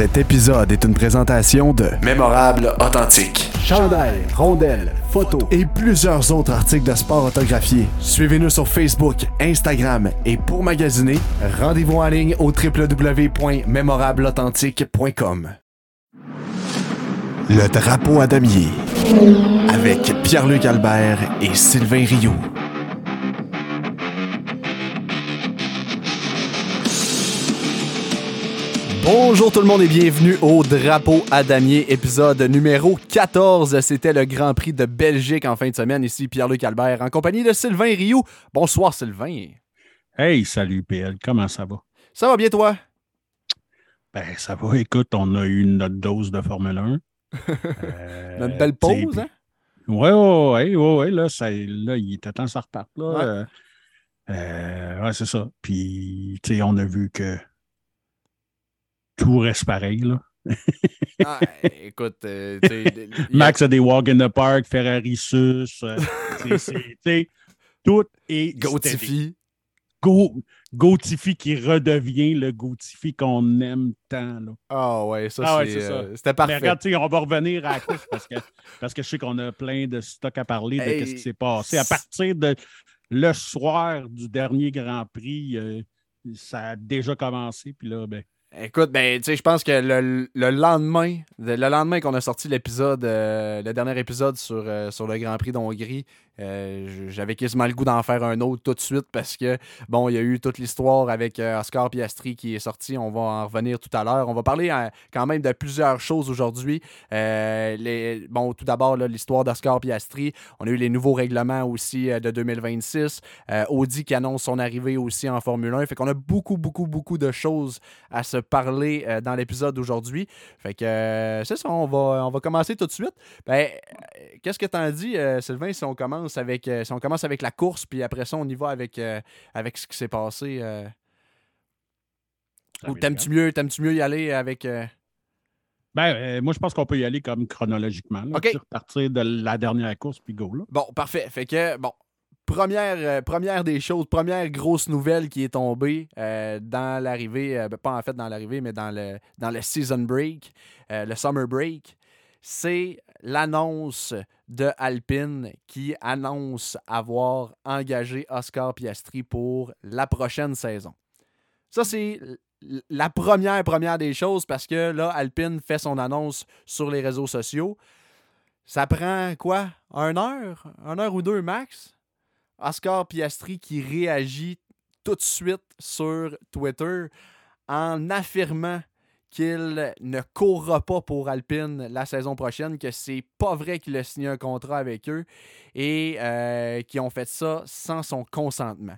Cet épisode est une présentation de Mémorable Authentique. Chandail, rondelles, photos et plusieurs autres articles de sport autographiés. Suivez-nous sur Facebook, Instagram et pour magasiner, rendez-vous en ligne au www.mémorableauthentique.com. Le drapeau à damier avec Pierre-Luc Albert et Sylvain Rioux. Bonjour tout le monde et bienvenue au Drapeau à damier, épisode numéro 14. C'était le Grand Prix de Belgique en fin de semaine. Ici Pierre-Luc Albert en compagnie de Sylvain Rioux. Bonsoir Sylvain. Hey, salut PL, comment ça va? Ça va bien toi? Ben, ça va. Écoute, on a eu notre dose de Formule 1. Euh, notre belle pause, hein? Oui, oui, oui, ouais, là, ça, là, il était temps que ça reparte. Là. Ouais. Euh, euh, c'est ça. Puis, tu sais, on a vu que tout reste pareil, là. Ah, écoute, euh, a- Max a des walk in the park, Ferrari sus. euh, c'est- tout est. Gautifi. Go, Gautifi qui redevient le Gautifi qu'on aime tant. Là. Ah ouais, ça Ah ouais, c'est, ça. euh, c'était Mais parfait. regarde, tu sais, on va revenir à la parce que, parce que je sais qu'on a plein de stock à parler de Hey, ce qui s'est passé. À partir de le soir du dernier Grand Prix, euh, ça a déjà commencé. Puis là, ben, Écoute, ben, tu sais, je pense que le, le lendemain, le lendemain qu'on a sorti l'épisode, euh, le dernier épisode sur, euh, sur le Grand Prix d'Hongrie, euh, j'avais quasiment le goût d'en faire un autre tout de suite parce que, bon, il y a eu toute l'histoire avec euh, Oscar Piastri qui est sorti. On va en revenir tout à l'heure. On va parler euh, quand même de plusieurs choses aujourd'hui. Euh, bon, tout d'abord, l'histoire d'Oscar Piastri. On a eu les nouveaux règlements aussi de 2026. Euh, Audi qui annonce son arrivée aussi en Formule 1. Fait qu'on a beaucoup, beaucoup, beaucoup de choses à se parler dans l'épisode d'aujourd'hui. Fait que c'est ça, on va, on va commencer tout de suite. Ben, qu'est-ce que t'en dis, Sylvain, si on commence? Avec euh, si on commence avec la course, puis après ça, on y va avec, euh, avec ce qui s'est passé. euh, ou t'aimes-tu mieux, t'aimes-tu mieux y aller avec. ben, euh, moi, je pense qu'on peut y aller comme chronologiquement. Là, repartir de la dernière course, puis go. Là. Bon, parfait. Fait que, bon, première, euh, première des choses, première grosse nouvelle qui est tombée euh, dans l'arrivée, ben, pas en fait dans l'arrivée, mais dans le, dans le season break, le summer break, c'est l'annonce de Alpine qui annonce avoir engagé Oscar Piastri pour la prochaine saison. Ça, c'est la première, première des choses parce que là, Alpine fait son annonce sur les réseaux sociaux. Ça prend quoi? Un heure? Un heure ou deux max? Oscar Piastri qui réagit tout de suite sur Twitter en affirmant qu'il ne courra pas pour Alpine la saison prochaine, que c'est pas vrai qu'il a signé un contrat avec eux et euh, qu'ils ont fait ça sans son consentement.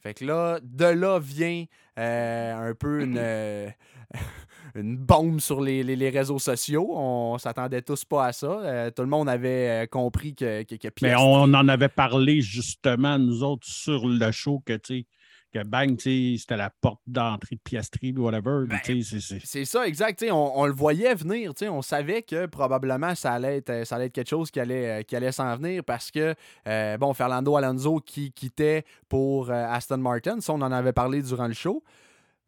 Fait que là, de là vient euh, un peu une, euh, une bombe sur les, les- les réseaux sociaux. On s'attendait tous pas à ça. Euh, tout le monde avait compris que, que, que Mais on en avait parlé justement, nous autres, sur le show, que, tu sais, que bang, c'était la porte d'entrée de Piastri, whatever. Ben, c'est- ça, exact. On, on le voyait venir. On savait que probablement ça allait être, ça allait être quelque chose qui allait, euh, qui allait s'en venir parce que, euh, bon, Fernando Alonso qui quittait pour euh, Aston Martin, ça, on en avait parlé durant le show.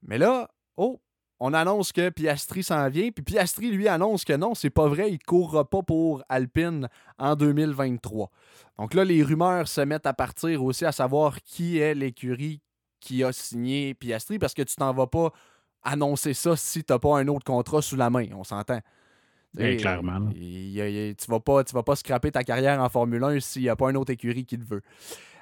Mais là, oh, on annonce que Piastri s'en vient. Puis Piastri, lui, annonce que non, c'est pas vrai, il courra pas pour Alpine en 2023. Donc là, les rumeurs se mettent à partir aussi à savoir qui est l'écurie qui a signé Piastri parce que tu t'en vas pas annoncer ça si tu n'as pas un autre contrat sous la main. On s'entend. Ben, T'sais, clairement, il il tu vas pas, tu vas pas scraper ta carrière en Formule 1 s'il n'y a pas une autre écurie qui le veut.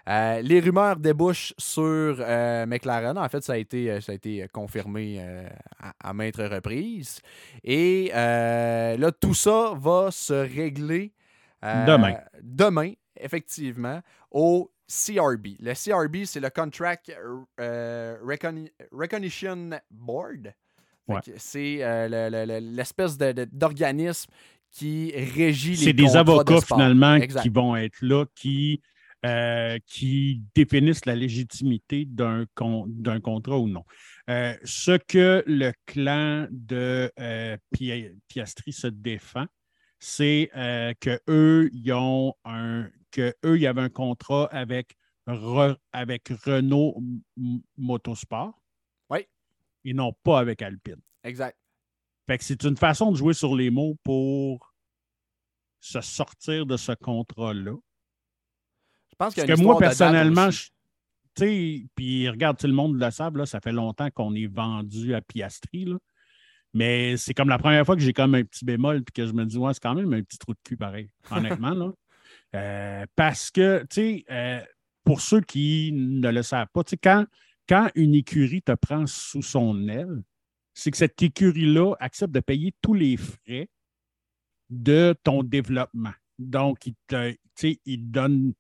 Euh, les rumeurs débouchent sur euh, McLaren. En fait, ça a été, euh, ça a été confirmé euh, à, à maintes reprises. Et là, tout ça va se régler Demain. Demain, effectivement, au CRB. Le CRB, c'est le Contract euh, Recogni- Recognition Board. Ouais. C'est euh, le- le- le- l'espèce d'organisme qui régit les c'est des de avocats finalement Exact. qui vont être là, qui, euh, qui définissent la légitimité d'un con- contrat ou non. Euh, ce que le clan de euh, Pia- Piastri se défend, c'est euh, que eux, ils ont un que eux, il y avait un contrat avec, Re- avec Renault Motorsport. Oui. Et non pas avec Alpine. Exact. Fait que c'est une façon de jouer sur les mots pour se sortir de ce contrat-là. Je pense que moi, personnellement, tu sais, puis regarde, le monde le sable, là, ça fait longtemps qu'on est vendu à Piastri, là. Mais c'est comme la première fois que j'ai comme un petit bémol puis que je me dis, ouais, c'est quand même un petit trou de cul pareil, honnêtement. là. Euh, parce que, tu sais, euh, pour ceux qui ne le savent pas, quand, quand une écurie te prend sous son aile, c'est que cette écurie-là accepte de payer tous les frais de ton développement. Donc, il te, il donne.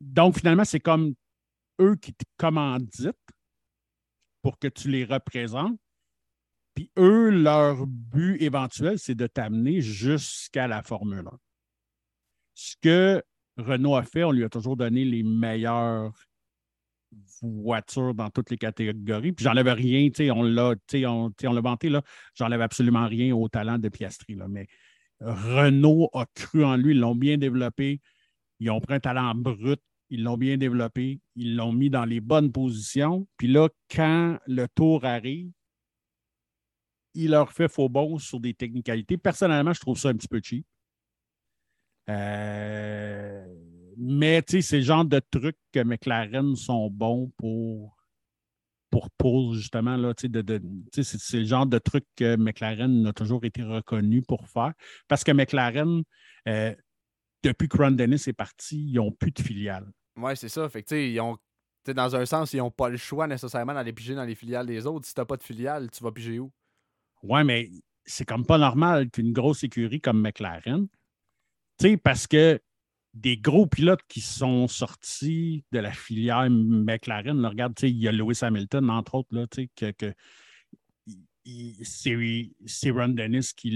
Donc, finalement, c'est comme eux qui te commanditent pour que tu les représentes. Puis eux, leur but éventuel, c'est de t'amener jusqu'à la Formule 1. Ce que Renault a fait, on lui a toujours donné les meilleures voitures dans toutes les catégories. Puis j'enlève rien, on l'a, on, on l'a vanté, là, j'enlève absolument rien au talent de Piastri. Là, mais Renault a cru en lui, ils l'ont bien développé. Ils ont pris un talent brut, ils l'ont bien développé, ils l'ont mis dans les bonnes positions. Puis là, quand le tour arrive, il leur fait faux bon sur des technicalités. Personnellement, je trouve ça un petit peu cheap. Euh, mais tu sais, c'est le genre de trucs que McLaren sont bons pour, pour, pour justement, là, de, de c'est le genre de trucs que McLaren a toujours été reconnu pour faire. Parce que McLaren, euh, depuis que Ron Dennis est parti, ils n'ont plus de filiales. Oui, c'est ça. Fait que, ils ont, dans un sens, ils n'ont pas le choix nécessairement d'aller piger dans les filiales des autres. Si tu n'as pas de filiale, tu vas piger où? Oui, mais c'est comme pas normal qu'une grosse écurie comme McLaren, parce que des gros pilotes qui sont sortis de la filière McLaren, là, regarde, il y a Lewis Hamilton, entre autres, là, que, que c'est Ron Dennis qui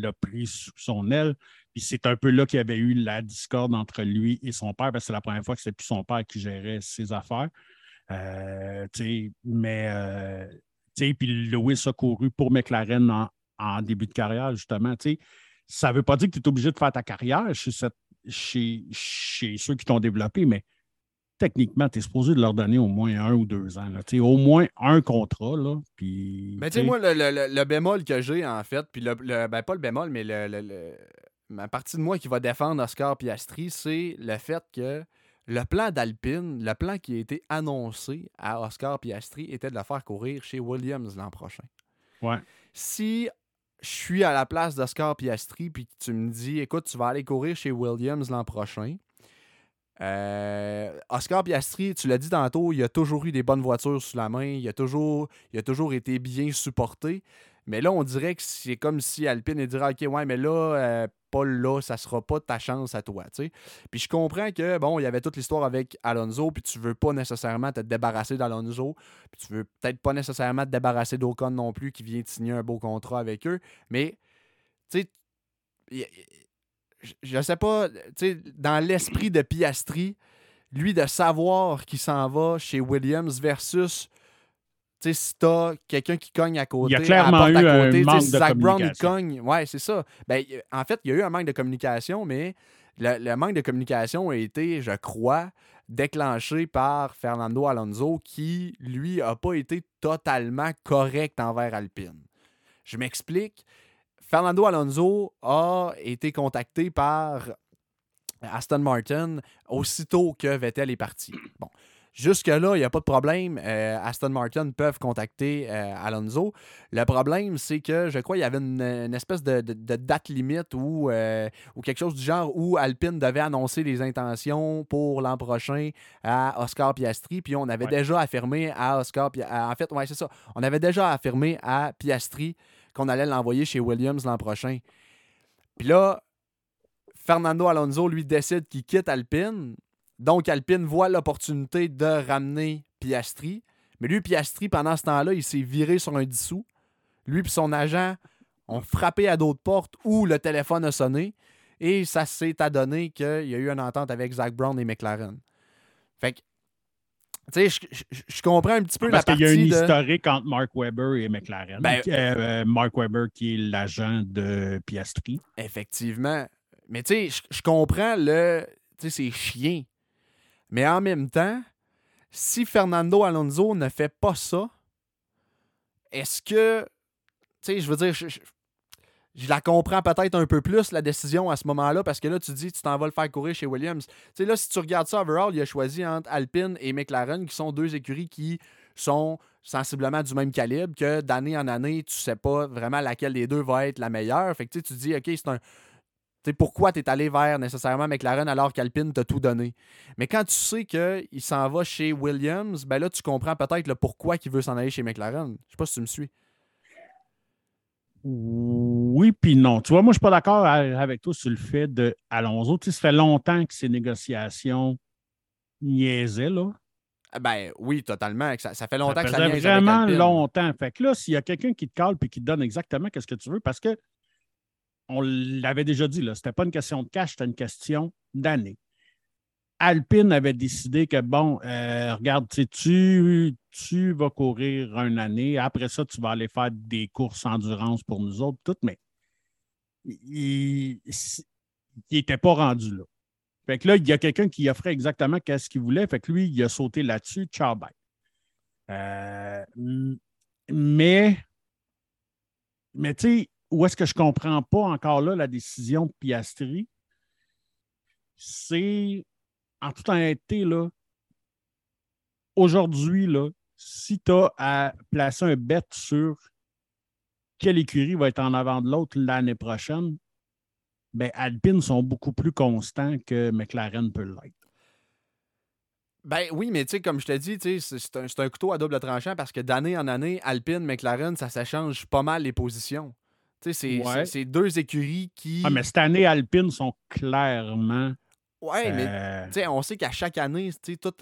l'a pris sous son aile. Puis c'est un peu là qu'il y avait eu la discorde entre lui et son père, parce que c'est la première fois que c'est plus son père qui gérait ses affaires. Euh, mais euh, puis Lewis a couru pour McLaren en, début de carrière, justement. Ça ne veut pas dire que tu es obligé de faire ta carrière chez, chez, ceux qui t'ont développé, mais techniquement, tu es supposé de leur donner au moins un ou deux ans. au moins un contrat. Là, puis, mais tu sais, moi, le, bémol que j'ai, en fait, puis le, ben, pas le bémol, mais le, ma partie de moi qui va défendre Oscar Piastri, c'est le fait que le plan d'Alpine, le plan qui a été annoncé à Oscar Piastri était de le faire courir chez Williams l'an prochain. Ouais. Si je suis à la place d'Oscar Piastri puis tu me dis écoute, tu vas aller courir chez Williams l'an prochain. Euh, Oscar Piastri, tu l'as dit tantôt, il a toujours eu des bonnes voitures sous la main, il a toujours, il a toujours été bien supporté. Mais là, on dirait que c'est comme si Alpine dirait OK, ouais, mais là, euh, pas là, ça sera pas ta chance à toi. Puis je comprends que, bon, il y avait toute l'histoire avec Alonso, puis tu veux pas nécessairement te débarrasser d'Alonso, puis tu veux peut-être pas nécessairement te débarrasser d'Ocon non plus, qui vient de signer un beau contrat avec eux. Mais, tu sais, je sais pas, tu sais, dans l'esprit de Piastri, lui, de savoir qu'il s'en va chez Williams versus sais, si t'as quelqu'un qui cogne à côté, il y a clairement eu un manque de Zach Brown, il cogne. Ouais, c'est ça. Ben, en fait, il y a eu un manque de communication, mais le, manque de communication a été, je crois, déclenché par Fernando Alonso, qui, lui, n'a pas été totalement correct envers Alpine. Je m'explique. Fernando Alonso a été contacté par Aston Martin aussitôt que Vettel est parti. Bon, Jusque-là, il n'y a pas de problème. Euh, Aston Martin peuvent contacter euh, Alonso. Le problème, c'est que je crois qu'il y avait une, espèce de, date limite ou, euh, ou quelque chose du genre où Alpine devait annoncer les intentions pour l'an prochain à Oscar Piastri. Puis on avait déjà affirmé à Oscar En fait, ouais, c'est ça. On avait déjà affirmé à Piastri qu'on allait l'envoyer chez Williams l'an prochain. Puis là, Fernando Alonso, lui, décide qu'il quitte Alpine. Donc, Alpine voit l'opportunité de ramener Piastri. Mais lui, Piastri, pendant ce temps-là, il s'est viré sur un dissous. Lui et son agent ont frappé à d'autres portes où le téléphone a sonné. Et ça s'est adonné qu'il y a eu une entente avec Zach Brown et McLaren. Fait que, tu sais, je comprends un petit peu Parce la partie. Parce qu'il y a une historique entre Mark Webber et McLaren. Ben, euh, euh, Mark Webber qui est l'agent de Piastri. Effectivement. Mais tu sais, je comprends le. Tu sais, c'est chien. Mais en même temps, si Fernando Alonso ne fait pas ça, est-ce que sais, je veux dire, je, la comprends peut-être un peu plus, la décision à ce moment-là, parce que là, tu dis, tu t'en vas le faire courir chez Williams. Tu sais, là, si tu regardes ça overall, il a choisi entre Alpine et McLaren, qui sont deux écuries qui sont sensiblement du même calibre, que d'année en année, tu sais pas vraiment laquelle des deux va être la meilleure. Fait que tu dis, OK, c'est un. Sais pourquoi tu es allé vers nécessairement McLaren alors qu'Alpine t'a tout donné? Mais quand tu sais qu'il s'en va chez Williams, ben là, tu comprends peut-être le pourquoi il veut s'en aller chez McLaren. Je sais pas si tu me suis. Oui, puis non. Tu vois, moi, je ne suis pas d'accord avec toi sur le fait de Alonso. Tu sais, ça fait longtemps que ces négociations niaisaient, là. Ah, ben oui, totalement. Ça, fait longtemps que ça niaise vraiment longtemps. Fait que là, s'il y a quelqu'un qui te cale et qui te donne exactement ce que tu veux, parce que on l'avait déjà dit, ce n'était pas une question de cash, c'était une question d'année. Alpine avait décidé que, bon, euh, regarde, tu, tu vas courir une année, après ça, tu vas aller faire des courses endurance pour nous autres, tout, mais il n'était pas rendu là. Fait que là, il y a quelqu'un qui offrait exactement ce qu'il voulait, fait que lui, il a sauté là-dessus, ciao, bye. Euh, mais, mais tu sais, où est-ce que je ne comprends pas encore là la décision de Piastri? C'est en toute honnêteté, là, aujourd'hui, là, si tu as à placer un bet sur quelle écurie va être en avant de l'autre l'année prochaine, ben Alpine sont beaucoup plus constants que McLaren peut l'être. Ben oui, mais tu sais, comme je te dis, c'est un, couteau à double tranchant parce que d'année en année, Alpine, McLaren, ça change pas mal les positions. C'est deux écuries qui. Ah, mais cette année, Alpine sont clairement Ouais, mais euh. on sait qu'à chaque année, tout,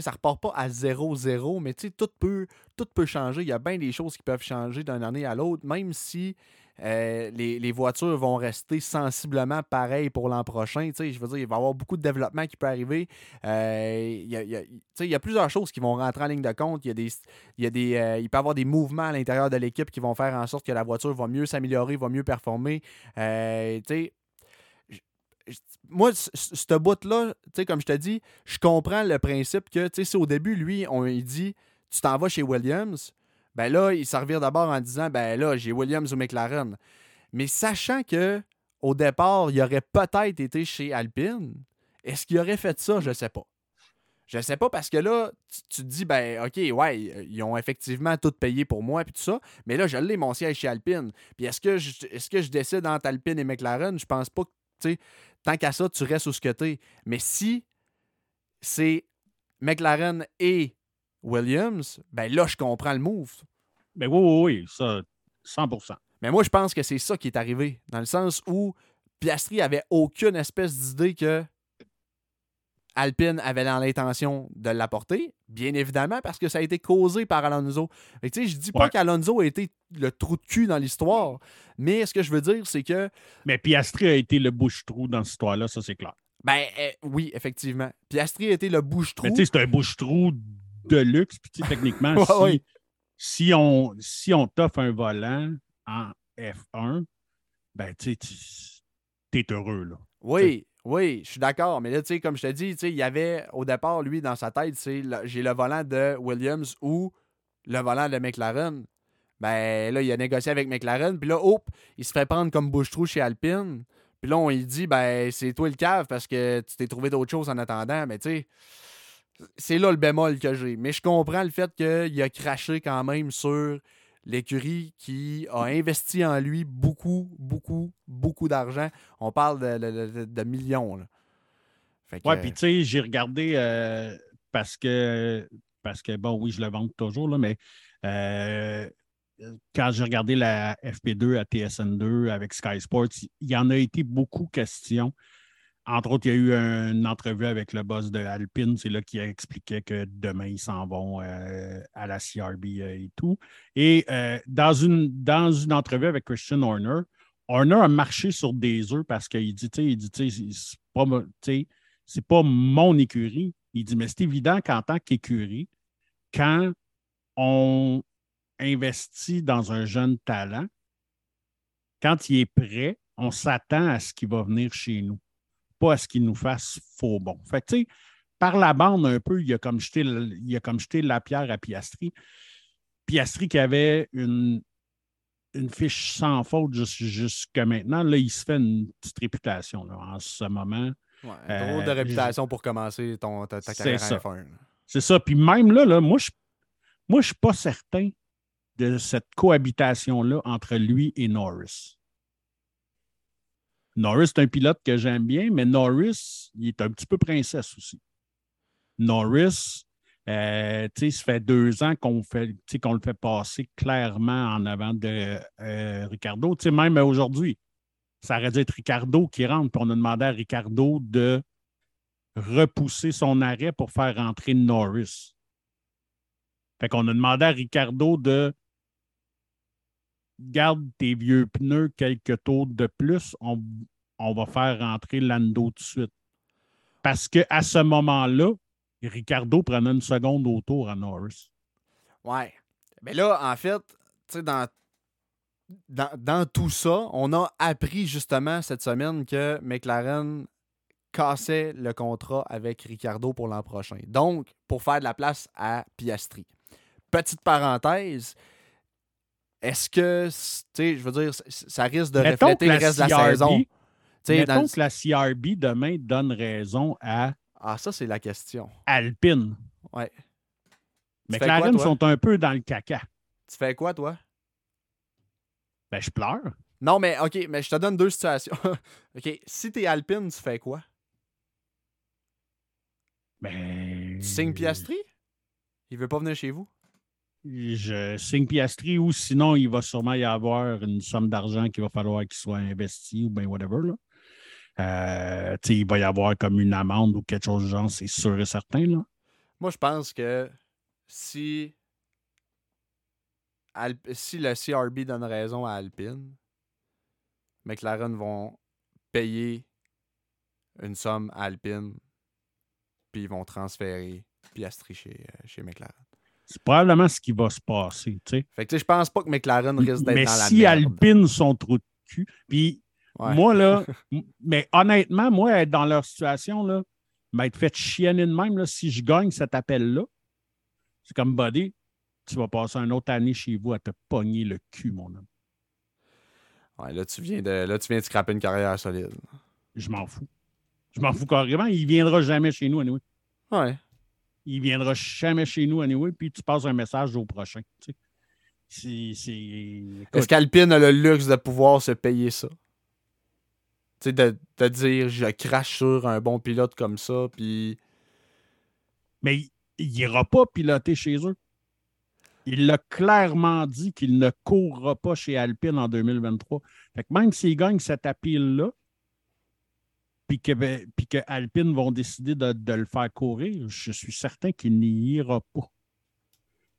ça repart pas à 0-0, mais tout peut, tout peut changer. Il y a bien des choses qui peuvent changer d'une année à l'autre, même si euh, les, voitures vont rester sensiblement pareilles pour l'an prochain. Je veux dire, il va y avoir beaucoup de développement qui peut arriver. Euh, il, y a, plusieurs choses qui vont rentrer en ligne de compte. Il, y a des, il, y des, il peut y avoir des mouvements à l'intérieur de l'équipe qui vont faire en sorte que la voiture va mieux s'améliorer, va mieux performer. Euh, moi, ce bout-là, comme je te dis, je comprends le principe que, si au début, lui, on lui dit, tu t'en vas chez Williams, ben là, il s'en revient d'abord en disant, ben là, j'ai Williams ou McLaren. Mais sachant que au départ, il aurait peut-être été chez Alpine, est-ce qu'il aurait fait ça? Je ne sais pas. Je ne sais pas parce que là, tu, te dis, ben, OK, ouais, ils ont effectivement tout payé pour moi et tout ça, mais là, je l'ai mon siège chez Alpine. Puis est-ce que, je, est-ce que je décide entre Alpine et McLaren? Je pense pas que, tu sais, tant qu'à ça, tu restes où ce que tu Mais si c'est McLaren et Williams, ben là, je comprends le move. Ben oui, oui, oui, ça, 100% Mais moi, je pense que c'est ça qui est arrivé, dans le sens où Piastri avait aucune espèce d'idée que Alpine avait l'intention de l'apporter, bien évidemment, parce que ça a été causé par Alonso. Je ne dis pas qu'Alonso a été le trou de cul dans l'histoire, mais ce que je veux dire, c'est que. Mais Piastri a été le bouche-trou dans cette histoire-là, ça c'est clair. Ben eh, oui, effectivement. Piastri a été le bouche-trou. Mais tu sais, c'est un bouche-trou de luxe, puis techniquement, si, on, si on t'offre un volant en F1, ben tu es heureux, là. Oui, oui, je suis d'accord. Mais là, tu sais, comme je te dis, il y avait au départ, lui, dans sa tête, j'ai le volant de Williams ou le volant de McLaren. Ben là, il a négocié avec McLaren. Puis là, hop, il se fait prendre comme bouche-trou chez Alpine. Puis là, on lui dit, ben c'est toi le cave parce que tu t'es trouvé d'autres choses en attendant. Mais tu sais, c'est là le bémol que j'ai. Mais je comprends le fait qu'il a craché quand même sur l'écurie qui a investi en lui beaucoup, beaucoup, beaucoup d'argent. On parle de, millions. Oui, puis tu sais, j'ai regardé euh, parce que, parce que, bon, oui, je le vends toujours, là, mais euh, quand j'ai regardé la FP2 à TSN2 avec Sky Sports, il y en a été beaucoup questions entre autres, il y a eu une entrevue avec le boss de Alpine, c'est là qui expliquait que demain, ils s'en vont euh, à la CRB euh, et tout. Et euh, dans, une, dans une entrevue avec Christian Horner, Horner a marché sur des œufs parce qu'il dit, il dit, c'est pas mon écurie. Il dit, mais c'est évident qu'en tant qu'écurie, quand on investit dans un jeune talent, quand il est prêt, on s'attend à ce qu'il va venir chez nous à ce qu'il nous fasse faux bon. Fait tu sais, par la bande un peu, il a comme jeté, il a comme jeté la pierre à Piastri. Piastri qui avait une une fiche sans faute jusqu'à maintenant. Là, il se fait une petite réputation en ce moment. Ouais, drôle de euh, réputation pour commencer ton, ta, carrière F1. C'est ça. Puis même là, là moi, je moi, je suis pas certain de cette cohabitation-là entre lui et Norris. Norris est un pilote que j'aime bien, mais Norris, il est un petit peu princesse aussi. Norris, euh, ça fait deux ans qu'on le fait passer clairement en avant de euh, Ricardo. même aujourd'hui, ça aurait dû être Ricardo qui rentre, puis on a demandé à Ricardo de repousser son arrêt pour faire rentrer Norris. Fait qu'on a demandé à Ricardo de garde tes vieux pneus quelques tours de plus, on, va faire rentrer Lando tout de suite. Parce qu'à ce moment-là, Ricardo prenait une seconde au tour à Norris. Ouais. Mais là, en fait, sais, dans, dans, tout ça, on a appris justement cette semaine que McLaren cassait le contrat avec Ricardo pour l'an prochain. Donc, pour faire de la place à Piastri. Petite parenthèse, est-ce que, tu sais, je veux dire, ça risque de refléter le reste de la saison? Mettons que la CRB demain donne raison à. Ah, ça, c'est la question. Alpine. Ouais. Mais McLaren sont un peu dans le caca. Tu fais quoi, toi? Ben, je pleure. Non, mais OK, mais je te donne deux situations. OK, si t'es Alpine, tu fais quoi? Ben. Tu signes Piastri? Il veut pas venir chez vous? Je signe Piastri ou sinon, il va sûrement y avoir une somme d'argent qu'il va falloir qu'il soit investi ou bien whatever. Là. Euh, il va y avoir comme une amende ou quelque chose de genre, c'est sûr et certain. Là. Moi, je pense que si, si le CRB donne raison à Alpine, McLaren vont payer une somme à Alpine, puis ils vont transférer Piastri chez, euh, chez McLaren. C'est probablement ce qui va se passer. sais. Fait que je pense pas que McLaren risque d'être dans la si Alpine sont trop de cul, puis moi, là, mais honnêtement, moi, être dans leur situation, là, m'être fait chienner de même, là, si je gagne cet appel-là, c'est comme Buddy, tu vas passer une autre année chez vous à te pogner le cul, mon homme. Ouais, là, tu viens de, là, tu viens de scraper une carrière solide. Je m'en fous. Je m'en fous carrément. Il viendra jamais chez nous, anyway. Ouais il viendra jamais chez nous anyway, puis tu passes un message au prochain. Est-ce qu'Alpine a le luxe de pouvoir se payer ça? Tu sais, de, de, dire je crache sur un bon pilote comme ça, puis. Mais il n'ira pas piloter chez eux. Il l'a clairement dit qu'il ne courra pas chez Alpine en 2023. Fait que même s'il gagne cette tapis-là, puis que, ben, que, Alpine vont décider de, le faire courir, je suis certain qu'il n'y ira pas.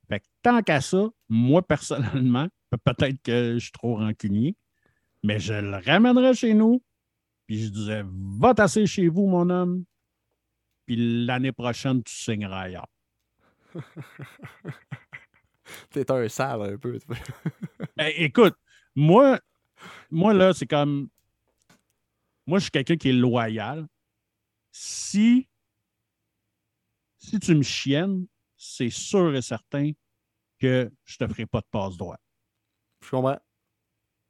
Fait que tant qu'à ça, moi personnellement, peut-être que je suis trop rancunier, mais je le ramènerai chez nous, puis je disais Va tasser chez vous, mon homme, puis l'année prochaine, tu signeras ailleurs. T'es un sale un peu. Ben, écoute, moi, moi là, c'est comme moi, je suis quelqu'un qui est loyal. Si, si tu me chiennes, c'est sûr et certain que je te ferai pas de passe droit. Je comprends.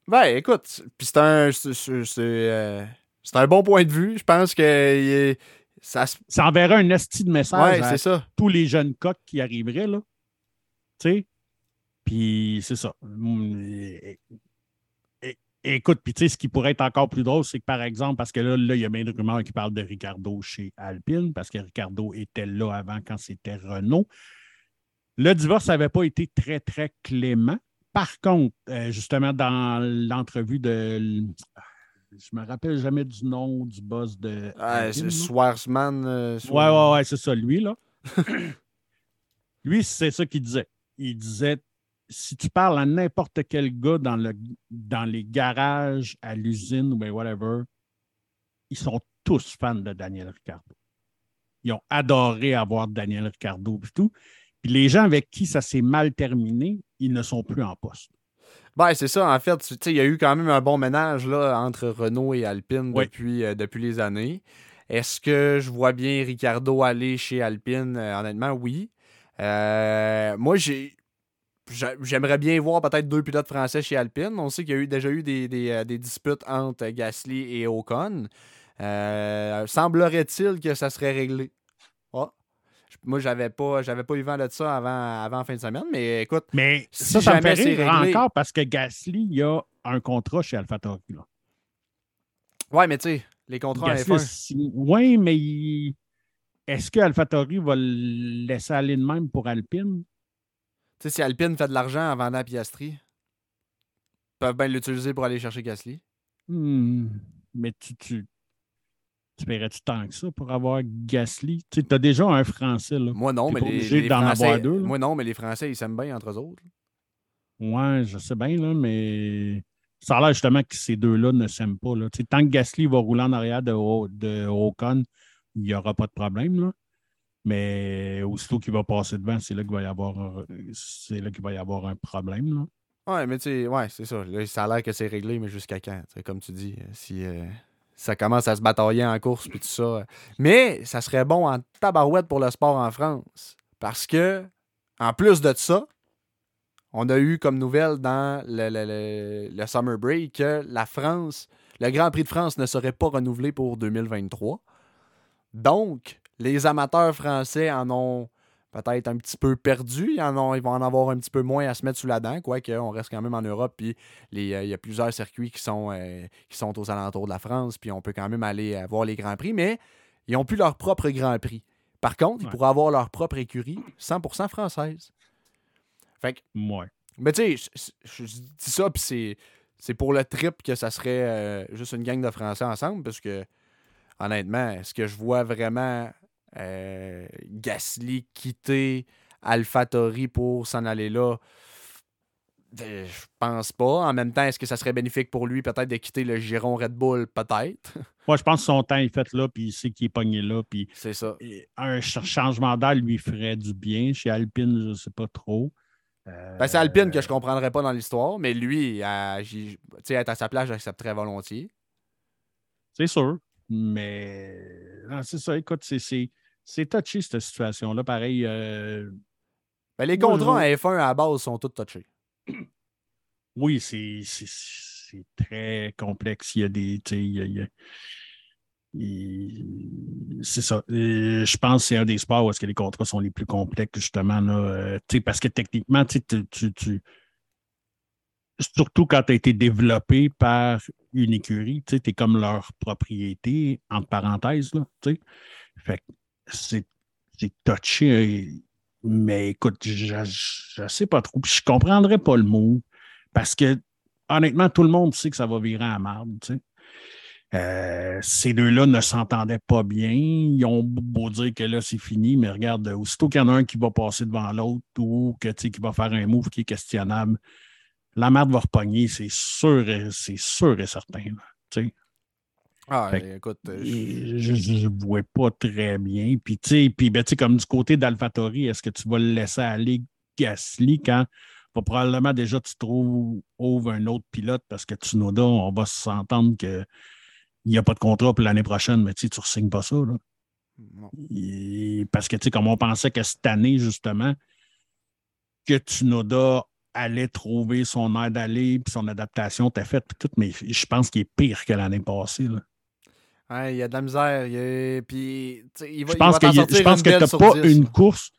Ben, écoute, puis c'est un, euh, c'est, un bon point de vue. Je pense que ça, ça enverrait un esti de message à ça. tous les jeunes coqs qui arriveraient, là. Tu sais? Puis c'est ça. Écoute, puis tu sais, ce qui pourrait être encore plus drôle, c'est que par exemple, parce que là, là, il y a bien de rumeurs qui parlent de Ricardo chez Alpine, parce que Ricardo était là avant quand c'était Renault. Le divorce n'avait pas été très, très clément. Par contre, euh, justement, dans l'entrevue de. Je me rappelle jamais du nom du boss de. Ah, Swarsman. Euh, ouais, ouais, ouais, c'est ça, lui, là. lui, c'est ça qu'il disait. Il disait si tu parles à n'importe quel gars dans, le, dans les garages, à l'usine ou whatever, ils sont tous fans de Daniel Ricardo. Ils ont adoré avoir Daniel Ricardo et tout. Puis les gens avec qui ça s'est mal terminé, ils ne sont plus en poste. Ben, c'est ça, en fait. Il y a eu quand même un bon ménage là, entre Renault et Alpine depuis, euh, depuis les années. Est-ce que je vois bien Ricardo aller chez Alpine? Euh, honnêtement, oui. Euh, moi, j'ai j'aimerais bien voir peut-être deux pilotes français chez Alpine. On sait qu'il y a eu, déjà eu des, des, des disputes entre Gasly et Ocon. Semblerait-il que ça serait réglé. Oh. Moi, j'avais pas, j'avais pas eu vent de ça avant, avant fin de semaine, mais écoute. Mais ça, ça me fait rire encore parce que Gasly, il a un contrat chez AlphaTauri. Ouais, mais tu sais, les contrats F1. Oui, mais est-ce que AlphaTauri va le laisser aller de même pour Alpine? Tu sais, si Alpine fait de l'argent en vendant Piastri, ils peuvent bien l'utiliser pour aller chercher Gasly. Hmm. Mais tu, tu, tu paierais-tu tant que ça pour avoir Gasly? Tu as déjà un Français. Là. Moi non, mais les, Français, deux, Moi non, mais les Français, ils s'aiment bien entre eux autres. Ouais, je sais bien, là, mais ça a l'air justement que ces deux-là ne s'aiment pas. Là. Tant que Gasly va rouler en arrière de, de Ocon, il n'y aura pas de problème. Là. Mais aussitôt qu'il va passer devant, c'est là qu'il va y avoir c'est là qu'il va y avoir un problème. Là. Ouais, mais tu sais, ouais, c'est ça. ça a l'air que c'est réglé, mais jusqu'à quand? Comme tu dis, si, euh, ça commence à se batailler en course puis tout ça. Mais ça serait bon en tabarouette pour le sport en France. Parce que, en plus de ça, on a eu comme nouvelle dans le, le, Summer Break que la France, le Grand Prix de France ne serait pas renouvelé pour 2023. Donc, les amateurs français en ont peut-être un petit peu perdu. Ils, en ils vont en avoir un petit peu moins à se mettre sous la dent, quoique on reste quand même en Europe, puis euh, il y a plusieurs circuits qui sont, euh, qui sont aux alentours de la France, puis on peut quand même aller euh, voir les Grands Prix, mais ils n'ont plus leur propre Grand Prix. Par contre, ils pourraient avoir leur propre écurie 100% française. Fait que, Mais tu sais, je dis ça, puis c'est pour le trip que ça serait juste une gang de Français ensemble, parce que, honnêtement, est-ce que je vois vraiment euh, Gasly quitter AlphaTauri pour s'en aller là. Euh, je pense pas. En même temps, est-ce que ça serait bénéfique pour lui peut-être de quitter le giron Red Bull? Peut-être. Moi, je pense que son temps est fait là, puis il sait qu'il est pogné là. Puis c'est ça. Un changement d'air lui ferait du bien. Chez Alpine, je ne sais pas trop. Ben, c'est Alpine que je comprendrais pas dans l'histoire, mais lui, à, être à sa place, j'accepterais volontiers. C'est sûr. Mais c'est ça, écoute, c'est c'est touché, cette situation-là. Pareil. Euh, ben, les contrats à F1 à la base sont tous touchés. Oui, c'est très complexe. Il y a des. c'est ça. Euh, je pense que c'est un des sports où est-ce que les contrats sont les plus complexes, justement. Là, euh, parce que techniquement, tu, tu, surtout quand tu as été développé par une écurie, tu es comme leur propriété, entre parenthèses. Là, fait c'est touché, mais écoute, je ne sais pas trop. je ne comprendrais pas le mot parce que honnêtement, tout le monde sait que ça va virer à marde. Euh, ces deux-là ne s'entendaient pas bien. Ils ont beau dire que là, c'est fini, mais regarde, aussitôt qu'il y en a un qui va passer devant l'autre ou que, qui va faire un move qui est questionnable, la merde va repogner, c'est sûr, c'est sûr et certain. Ah, écoute. Euh, je ne vois pas très bien. Puis, tu sais, puis, ben, comme du côté d'Alphatori, est-ce que tu vas le laisser aller Gasly quand probablement déjà tu trouves un autre pilote? Parce que Tsunoda, on va s'entendre qu'il n'y a pas de contrat pour l'année prochaine, mais tu ne signes pas ça. Là. parce que, tu sais, comme on pensait que cette année, justement, que Tsunoda allait trouver son air d'aller puis son adaptation t'as fait tout, mais je pense qu'il est pire que l'année passée. Là il y a de la misère. Puis, il va, je pense, je pense que tu n'as pas une course.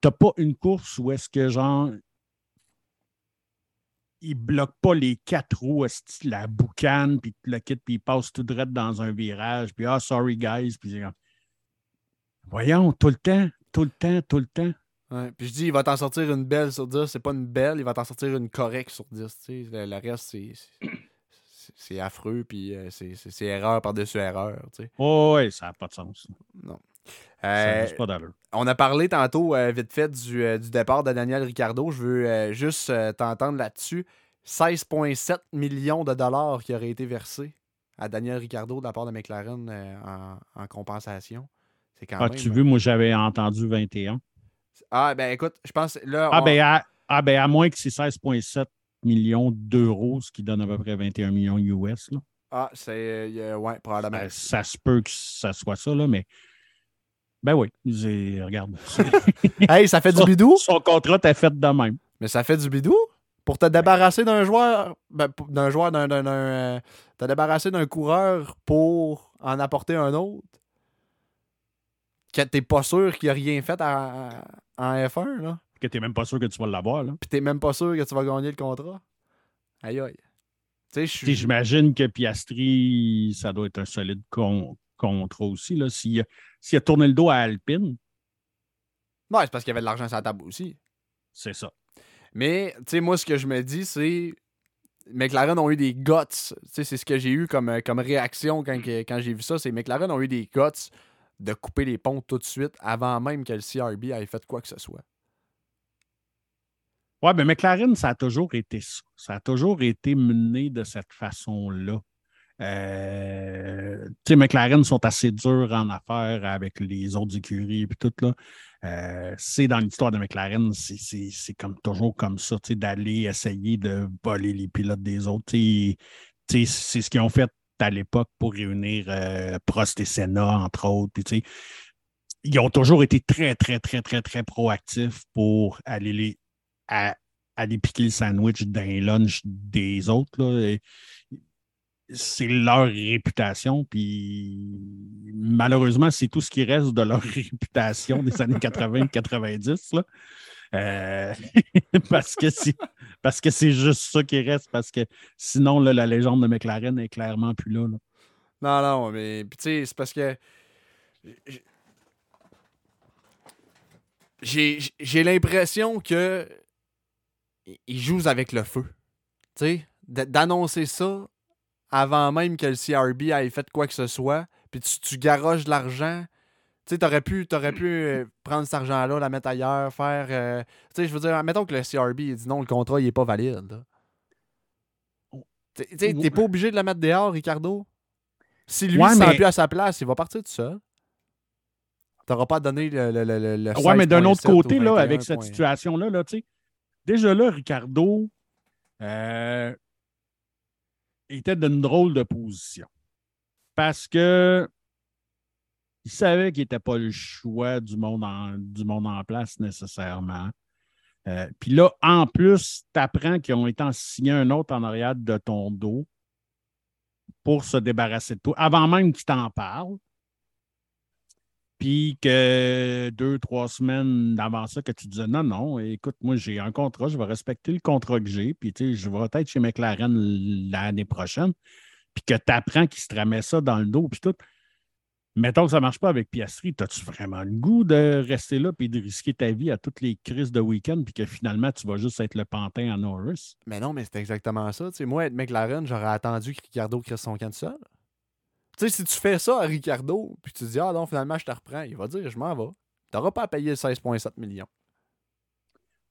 T'as pas une course où est-ce que genre il bloque pas les quatre roues, la boucane, puis le kit, puis il passe tout droit dans un virage, puis ah, sorry guys, puis voyons, tout le temps, tout le temps, tout le temps. puis je dis, il va t'en sortir une belle sur 10, c'est pas une belle, il va t'en sortir une correcte sur 10, le, le, reste, c'est c'est affreux, puis euh, c'est erreur par-dessus erreur. Tu sais. Oh, oui, ça n'a pas de sens. Non. Euh, pas on a parlé tantôt, euh, vite fait, du, du, départ de Daniel Ricciardo. Je veux juste t'entendre là-dessus. 16,7 millions de dollars qui auraient été versés à Daniel Ricciardo de la part de McLaren en, compensation. C'est quand ah, tu veux, moi j'avais entendu 21. Ah, ben écoute, je pense. Là, ah, ben, à, ah, ben, à moins que c'est 16,7 millions d'euros, ce qui donne à peu près 21 millions US. Là. Ah, c'est. Euh, ouais, probablement. Ça, se peut que ça soit ça, là, mais. Ben oui, regarde. hey, ça fait du bidou? Son contrat est fait de même. Mais ça fait du bidou? Pour te débarrasser d'un joueur, ben, d'un joueur, d'un, d'un, euh, te débarrasser d'un coureur pour en apporter un autre? Que t'es pas sûr qu'il a rien fait en F1, là? Que tu n'es même pas sûr que tu vas l'avoir. Puis t'es même pas sûr que tu vas gagner le contrat. Aïe aïe. J'imagine que Piastri, ça doit être un solide con- contrat aussi. S'il a, a tourné le dos à Alpine, Ouais, c'est parce qu'il y avait de l'argent sur la table aussi. c'est ça. Mais, tu sais, moi, ce que je me dis, c'est. McLaren ont eu des guts. Tu sais, c'est ce que j'ai eu comme, euh, comme réaction quand, quand j'ai vu ça. C'est McLaren ont eu des guts de couper les ponts tout de suite avant même que le CRB ait fait quoi que ce soit. Ouais, mais McLaren, ça a toujours été ça. Ça a toujours été mené de cette façon-là. Euh, tu sais, McLaren sont assez durs en affaires avec les autres écuries et tout là. Euh, c'est dans l'histoire de McLaren, c'est- comme toujours comme ça, d'aller essayer de voler les pilotes des autres. Tu sais, tu sais, c'est ce qu'ils ont fait à l'époque pour réunir euh, Prost et Senna, entre autres. Ils ont toujours été très, très, très, très, très proactifs pour aller les à aller piquer le sandwich d'un lunch des autres. C'est leur réputation, puis malheureusement, c'est tout ce qui reste de leur réputation des années 80-90. là. Euh, parce que c'est juste ça qui reste, parce que sinon, là, la légende de McLaren est clairement plus là. là. Non, non, mais. Tu sais, c'est parce que. j'ai l'impression que. Ils jouent avec le feu. Tu sais, d'annoncer ça avant même que le CRB ait fait quoi que ce soit, puis tu, tu garoches de l'argent. Tu sais, t'aurais pu, t'aurais pu euh, prendre cet argent-là, la mettre ailleurs, faire. euh, tu sais, je veux dire, mettons que le CRB il dit non, le contrat, il est pas valide. là. Tu sais, t'es pas obligé de la mettre dehors, Ricardo. Si lui Ouais, sent mais- plus à sa place, il va partir tout seul. T'auras pas donné le, le, le, le- Ouais, mais d'un autre 16.7 ou côté, là, avec 21 cette points. situation-là, là, tu sais, déjà là, Ricardo euh, était dans drôle de position. Parce que il savait qu'il n'était pas le choix du monde en, du en place nécessairement. Euh, Puis là, en plus, tu apprends qu'ils ont été en signer un autre en arrière de ton dos pour se débarrasser de toi, avant même qu'ils t'en parlent. Puis que deux, trois semaines avant ça, que tu disais non, non, écoute, moi j'ai un contrat, je vais respecter le contrat que j'ai, puis tu sais, je vais être chez McLaren l'année prochaine, puis que tu apprends qu'il se remet ça dans le dos, puis tout. Mettons que ça ne marche pas avec Piastri, as-tu vraiment le goût de rester là puis de risquer ta vie à toutes les crises de week-end, puis que finalement tu vas juste être le pantin à Norris? Mais non, mais c'est exactement ça. Tu sais, moi, être McLaren, j'aurais attendu que Ricardo crée son camp de seul. Tu sais, si tu fais ça à Ricardo, puis tu dis, ah non, finalement, je te reprends, il va dire, je m'en vais. T'auras pas à payer 16,7 millions.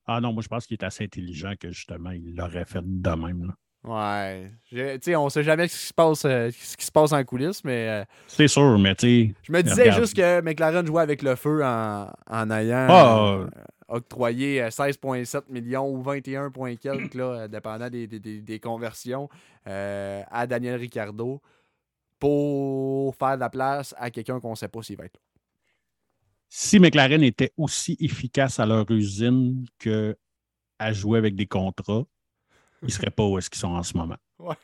Ah non, moi je pense qu'il est assez intelligent que justement il l'aurait fait de même. là. Ouais. Tu sais, on sait jamais ce qui se passe, euh, ce qui se passe en coulisses, mais euh, C'est sûr, mais tu sais. je me disais Regarde. juste que McLaren jouait avec le feu en, en ayant Ah, euh, octroyé euh, 16,7 millions ou 21, point quelques, là, dépendant des, des- des- des conversions, à Daniel Ricciardo pour faire de la place à quelqu'un qu'on ne sait pas s'il va être là. si McLaren était aussi efficace à leur usine qu'à jouer avec des contrats, ils ne seraient pas où est-ce qu'ils sont en ce moment. Ouais.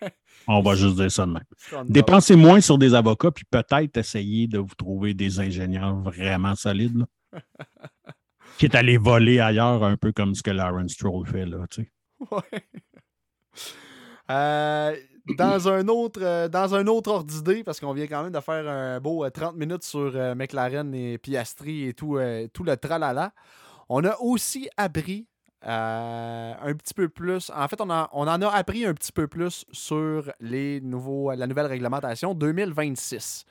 On va juste dire ça de même. Dépensez moins sur des avocats, puis peut-être essayer de vous trouver des ingénieurs vraiment solides, là, qui est allé voler ailleurs, un peu comme ce que Lawrence Stroll fait. Là, tu sais. Ouais. Euh, dans, un autre, euh, dans un autre ordre d'idée, parce qu'on vient quand même de faire un beau euh, 30 minutes sur euh, McLaren et Piastri et tout, euh, tout le tralala, on a aussi appris euh, un petit peu plus. En fait, on, on en a appris un petit peu plus sur les nouveaux, la nouvelle réglementation 2026.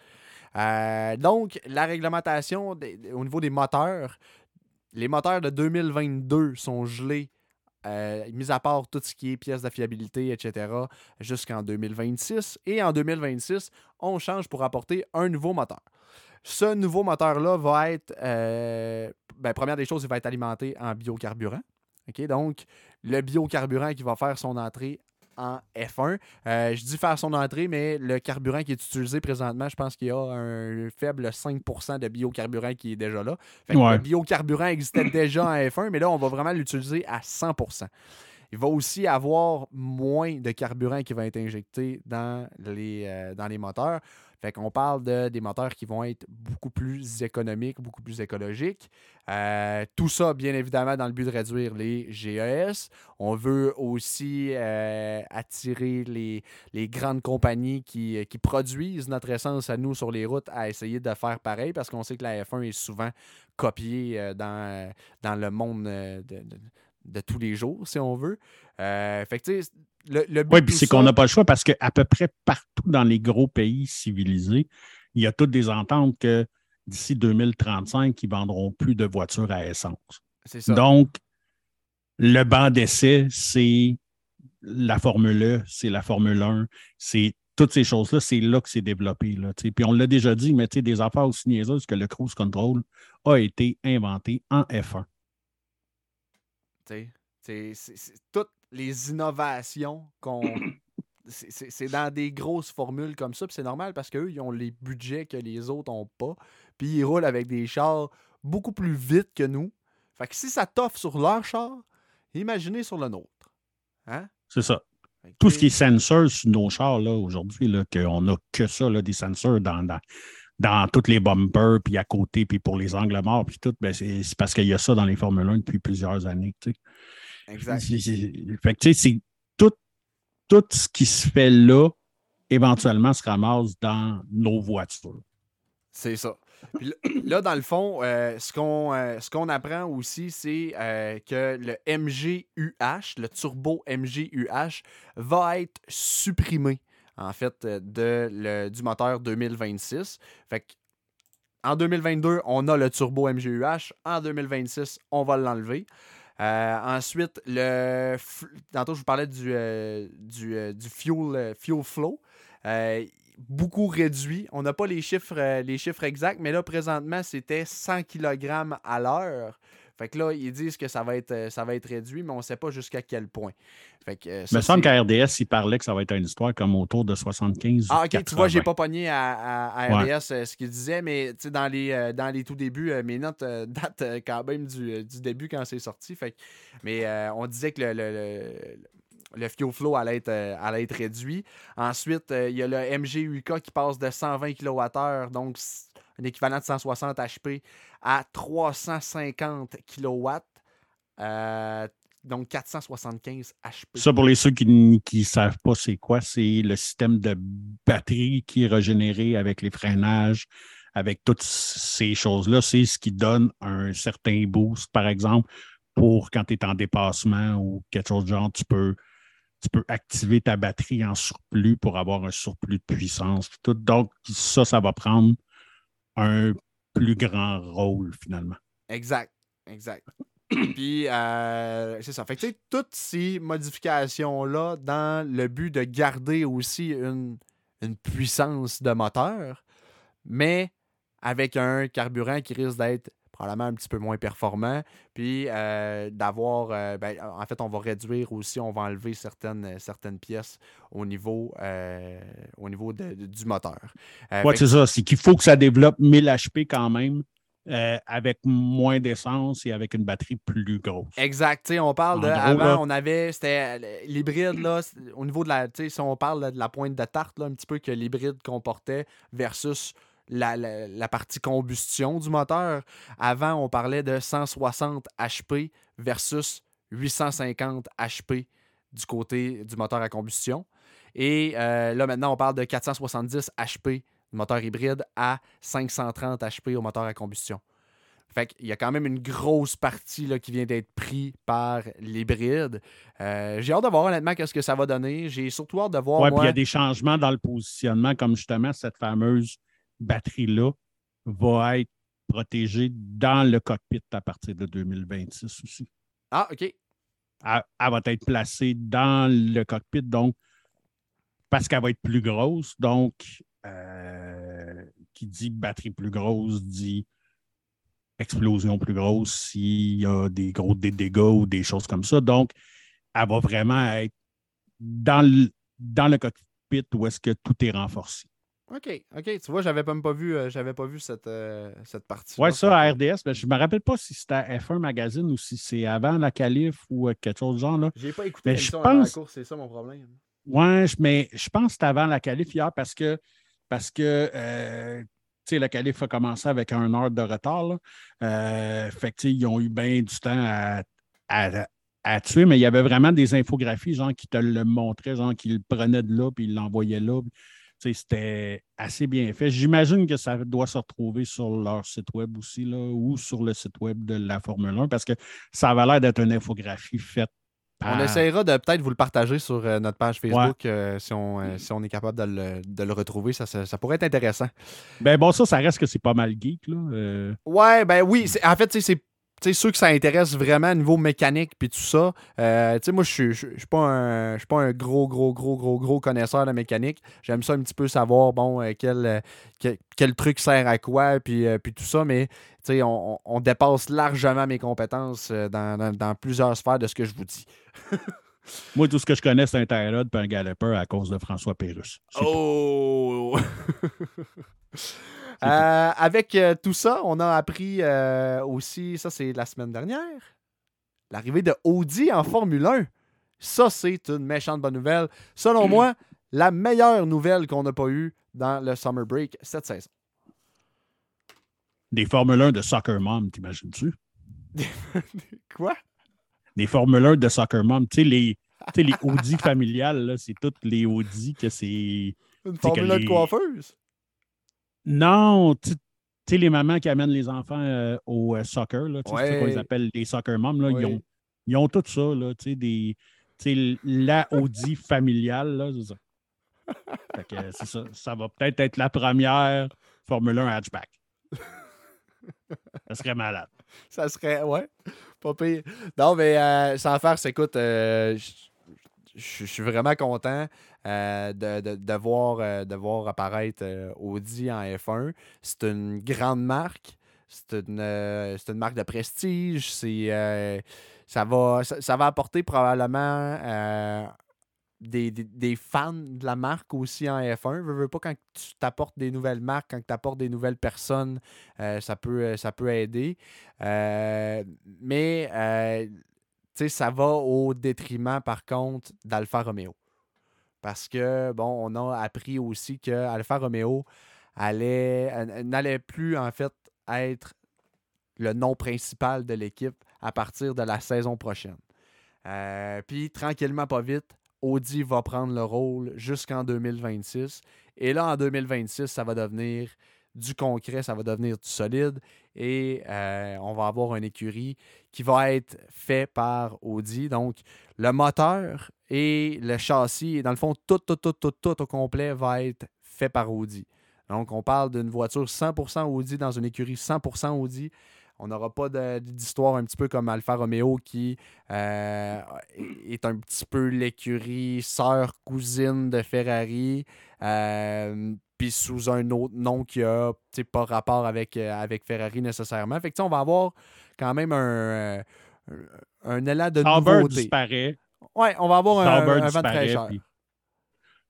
Euh, donc, la réglementation au niveau des moteurs, les moteurs de 2022 sont gelés euh, mis à part tout ce qui est pièces de fiabilité, etc., jusqu'en 2026. Et en 2026, on change pour apporter un nouveau moteur. Ce nouveau moteur-là va être, euh, ben, première des choses, il va être alimenté en biocarburant. Donc, le biocarburant qui va faire son entrée en F1. Euh, je dis faire son entrée, mais le carburant qui est utilisé présentement, je pense qu'il y a un faible 5% de biocarburant qui est déjà là. Le biocarburant existait déjà en F1, mais là, on va vraiment l'utiliser à 100% il va aussi avoir moins de carburant qui va être injecté dans les, euh, dans les moteurs. Fait qu'on parle de des moteurs qui vont être beaucoup plus économiques, beaucoup plus écologiques. Euh, tout ça, bien évidemment, dans le but de réduire les GES. On veut aussi euh, attirer les, grandes compagnies qui, produisent notre essence à nous sur les routes à essayer de faire pareil parce qu'on sait que la F1 est souvent copiée dans, dans le monde de tous les jours, si on veut. Euh, fait que, le, le Oui, puis c'est qu'on n'a pas le choix parce qu'à peu près partout dans les gros pays civilisés, il y a toutes des ententes que d'ici 2035, ils ne vendront plus de voitures à essence. Ça. Donc, le banc d'essai, c'est la Formule E, c'est la Formule 1, c'est toutes ces choses-là, c'est là que c'est développé. Là, puis on l'a déjà dit, mais des affaires aussi niaiseuses que le cruise control a été inventé en F1. C'est toutes les innovations qu'on. c'est dans des grosses formules comme ça, puis c'est normal parce qu'eux, ils ont les budgets que les autres n'ont pas. Puis ils roulent avec des chars beaucoup plus vite que nous. Fait que si ça t'offre sur leur char, imaginez sur le nôtre. Hein? C'est ça. Tout ce qui est sensors sur nos chars, là, aujourd'hui, qu'on n'a que ça, là, des sensors dans, dans, dans toutes les bumpers, puis à côté, puis pour les angles morts, puis tout, ben c'est parce qu'il y a ça dans les Formule 1 depuis plusieurs années. Tu sais. Exact. Fait que, c'est tout, tout ce qui se fait là, éventuellement, se ramasse dans nos voitures. C'est ça. Puis là, dans le fond, euh, euh, ce qu'on apprend aussi, c'est euh, que le MGUH, le turbo MGUH, va être supprimé en fait, de, le, du moteur 2026. Fait en 2022, on a le turbo MGUH. En 2026, on va l'enlever. Euh, ensuite, le tantôt, je vous parlais du, euh, du, du, fuel, fuel flow. beaucoup réduit. On n'a pas les chiffres, les chiffres exacts, mais là, présentement, c'était 100 kg à l'heure. Fait que là, ils disent que ça va être, euh, ça va être réduit, mais on ne sait pas jusqu'à quel point. Fait que, euh, me semble qu'à RDS, il parlait que ça va être une histoire comme autour de 75. Ah, ok, tu vois, j'ai pas pogné à, RDS euh, ce qu'il disait, mais dans les, dans les tout débuts, mes notes datent quand même du, début quand c'est sorti. Fait mais on disait que le, le fuel flow allait être, allait être réduit. Ensuite, il y a le MGUK qui passe de 120 kWh, donc un équivalent de 160 HP, à 350 kW. Euh, donc 475 HP. Ça, pour les ceux qui ne savent pas c'est quoi, c'est le système de batterie qui est régénéré avec les freinages, avec toutes ces choses-là. C'est ce qui donne un certain boost, par exemple, pour quand tu es en dépassement ou quelque chose de genre, tu peux, tu peux activer ta batterie en surplus pour avoir un surplus de puissance. Donc, ça, ça va prendre un plus grand rôle finalement. Exact, exact. Puis, euh, c'est ça. Fait toutes ces modifications-là, dans le but de garder aussi une, une puissance de moteur, mais avec un carburant qui risque d'être probablement un petit peu moins performant. Puis euh, d'avoir, euh, ben, en fait, on va réduire aussi, on va enlever certaines, certaines pièces au niveau, euh, au niveau du moteur. oui, c'est ça. C'est qu'il faut que ça développe 1000 HP quand même. avec moins d'essence et avec une batterie plus grosse. Exact. on parle de. avant, on avait. C'était l'hybride, là, au niveau de la. Si on parle de la pointe de tarte, là, un petit peu que l'hybride comportait versus la, partie combustion du moteur. Avant, on parlait de 160 HP versus 850 HP du côté du moteur à combustion. Et euh, là, maintenant, on parle de 470 HP du moteur hybride à 530 HP au moteur à combustion. Fait qu'il y a quand même une grosse partie là, qui vient d'être prise par l'hybride. Euh, j'ai hâte de voir honnêtement qu'est-ce que ça va donner. J'ai surtout hâte de voir. Oui, puis il y a des changements dans le positionnement, comme justement cette fameuse batterie-là va être protégée dans le cockpit à partir de 2026 aussi. Ah, OK. Elle, va être placée dans le cockpit, donc, parce qu'elle va être plus grosse. Donc, euh, qui dit batterie plus grosse dit explosion plus grosse s'il y a des gros dégâts ou des choses comme ça. Donc, elle va vraiment être dans le, dans le cockpit où est-ce que tout est renforcé. OK, OK. Tu vois, j'avais même pas vu, euh, j'avais pas vu cette, euh, cette partie. Oui, ça, à RDS, ben, je me rappelle pas si c'était à F1 Magazine ou si c'est avant la qualif ou euh, quelque chose de genre. J'ai pas écouté Mais je pense- avant la course, c'est ça mon problème. Oui, mais je pense que c'était avant la qualif hier parce que, parce que euh, tu sais, la qualif a commencé avec un heure de retard. là. Fait que, ils ont eu bien du temps à, à- à tuer, mais il y avait vraiment des infographies, genre, qui te le montraient, genre, qui le prenaient de là, puis ils l'envoyaient là. C'était assez bien fait. J'imagine que ça doit se retrouver sur leur site web aussi, là, ou sur le site web de la Formule 1, parce que ça avait l'air d'être une infographie faite par. On essaiera de peut-être vous le partager sur euh, notre page Facebook euh, si, on, euh, si on est capable de le, de le retrouver. Ça, ça, ça pourrait être intéressant. Ben bon, ça, ça reste que c'est pas mal geek, là. Ouais, ben oui. En fait, c'est. Tu sais, ceux que ça intéresse vraiment au niveau mécanique puis tout ça, euh, tu sais, moi, je suis- pas, un- pas gros, gros, gros, gros, gros connaisseur de mécanique. J'aime ça un petit peu savoir, bon, euh, quel, euh, quel, quel truc sert à quoi puis, euh, puis tout ça, mais tu sais, on, dépasse largement mes compétences dans, dans- dans plusieurs sphères de ce que je vous dis. Moi, tout ce que je connais, c'est un Tyrod et un Galloper à cause de François tout. Oh! Euh, avec euh, tout ça, on a appris euh, aussi, ça c'est la semaine dernière, l'arrivée de Audi en Formule 1. Ça, c'est une méchante bonne nouvelle. Selon moi, la meilleure nouvelle qu'on n'a pas eue dans le Summer Break cette saison. Des Formule 1 de Soccer Mom, t'imagines-tu? Quoi? Des Formule 1 de Soccer Mom. Tu sais, les, tu sais, les Audi familiales, là, c'est toutes les Audi que c'est. Une Formule 1 de coiffeuse? Non, tu sais, les mamans qui amènent les enfants euh, au euh, soccer, là, tu sais, c'est ça qu'on les Ouais. appelle les soccer moms, là, Ouais. ils, ont, ils ont tout ça, là, tu sais, des, tu sais, la Audi familiale, là, c'est ça. Fait que, c'est ça. Ça va peut-être être la première Formule 1 hatchback. Ça serait malade. Ça serait, ouais, pas pire. Non, mais euh, sans faire, écoute, euh, je suis vraiment content euh, de, de- voir, euh, apparaître euh, Audi en F1. C'est une grande marque. C'est une, une marque de prestige. Ça, va, ça, va apporter probablement des, des- des fans de la marque aussi en F1. Veux, veux pas quand tu t'apportes des nouvelles marques, quand tu apportes des nouvelles personnes, ça, peut, ça peut aider. Mais ça va au détriment, par contre, d'Alfa Romeo. Parce que, bon, on a appris aussi que Alfa Romeo allait, n'allait plus, en fait, être le nom principal de l'équipe à partir de la saison prochaine. Euh, Puis, tranquillement, pas vite, Audi va prendre le rôle jusqu'en 2026. Et là, en 2026, ça va devenir du concret, ça va devenir du solide. Et euh, on va avoir une écurie qui va être fait par Audi. Donc, le moteur et le châssis, et dans le fond, tout, tout, tout, tout, tout au complet va être fait par Audi. Donc, on parle d'une voiture 100% Audi dans une écurie 100% Audi. On n'aura pas d'histoire un petit peu comme Alfa Romeo qui euh, est un petit peu l'écurie sœur cousine de Ferrari. euh, puis sous un autre nom qui a pas rapport avec, euh, avec Ferrari nécessairement. Fait que on va avoir quand même un, un, élan de Sauber nouveauté. disparaît. Ouais, on va avoir un, Sauber un vent fraîcheur. puis-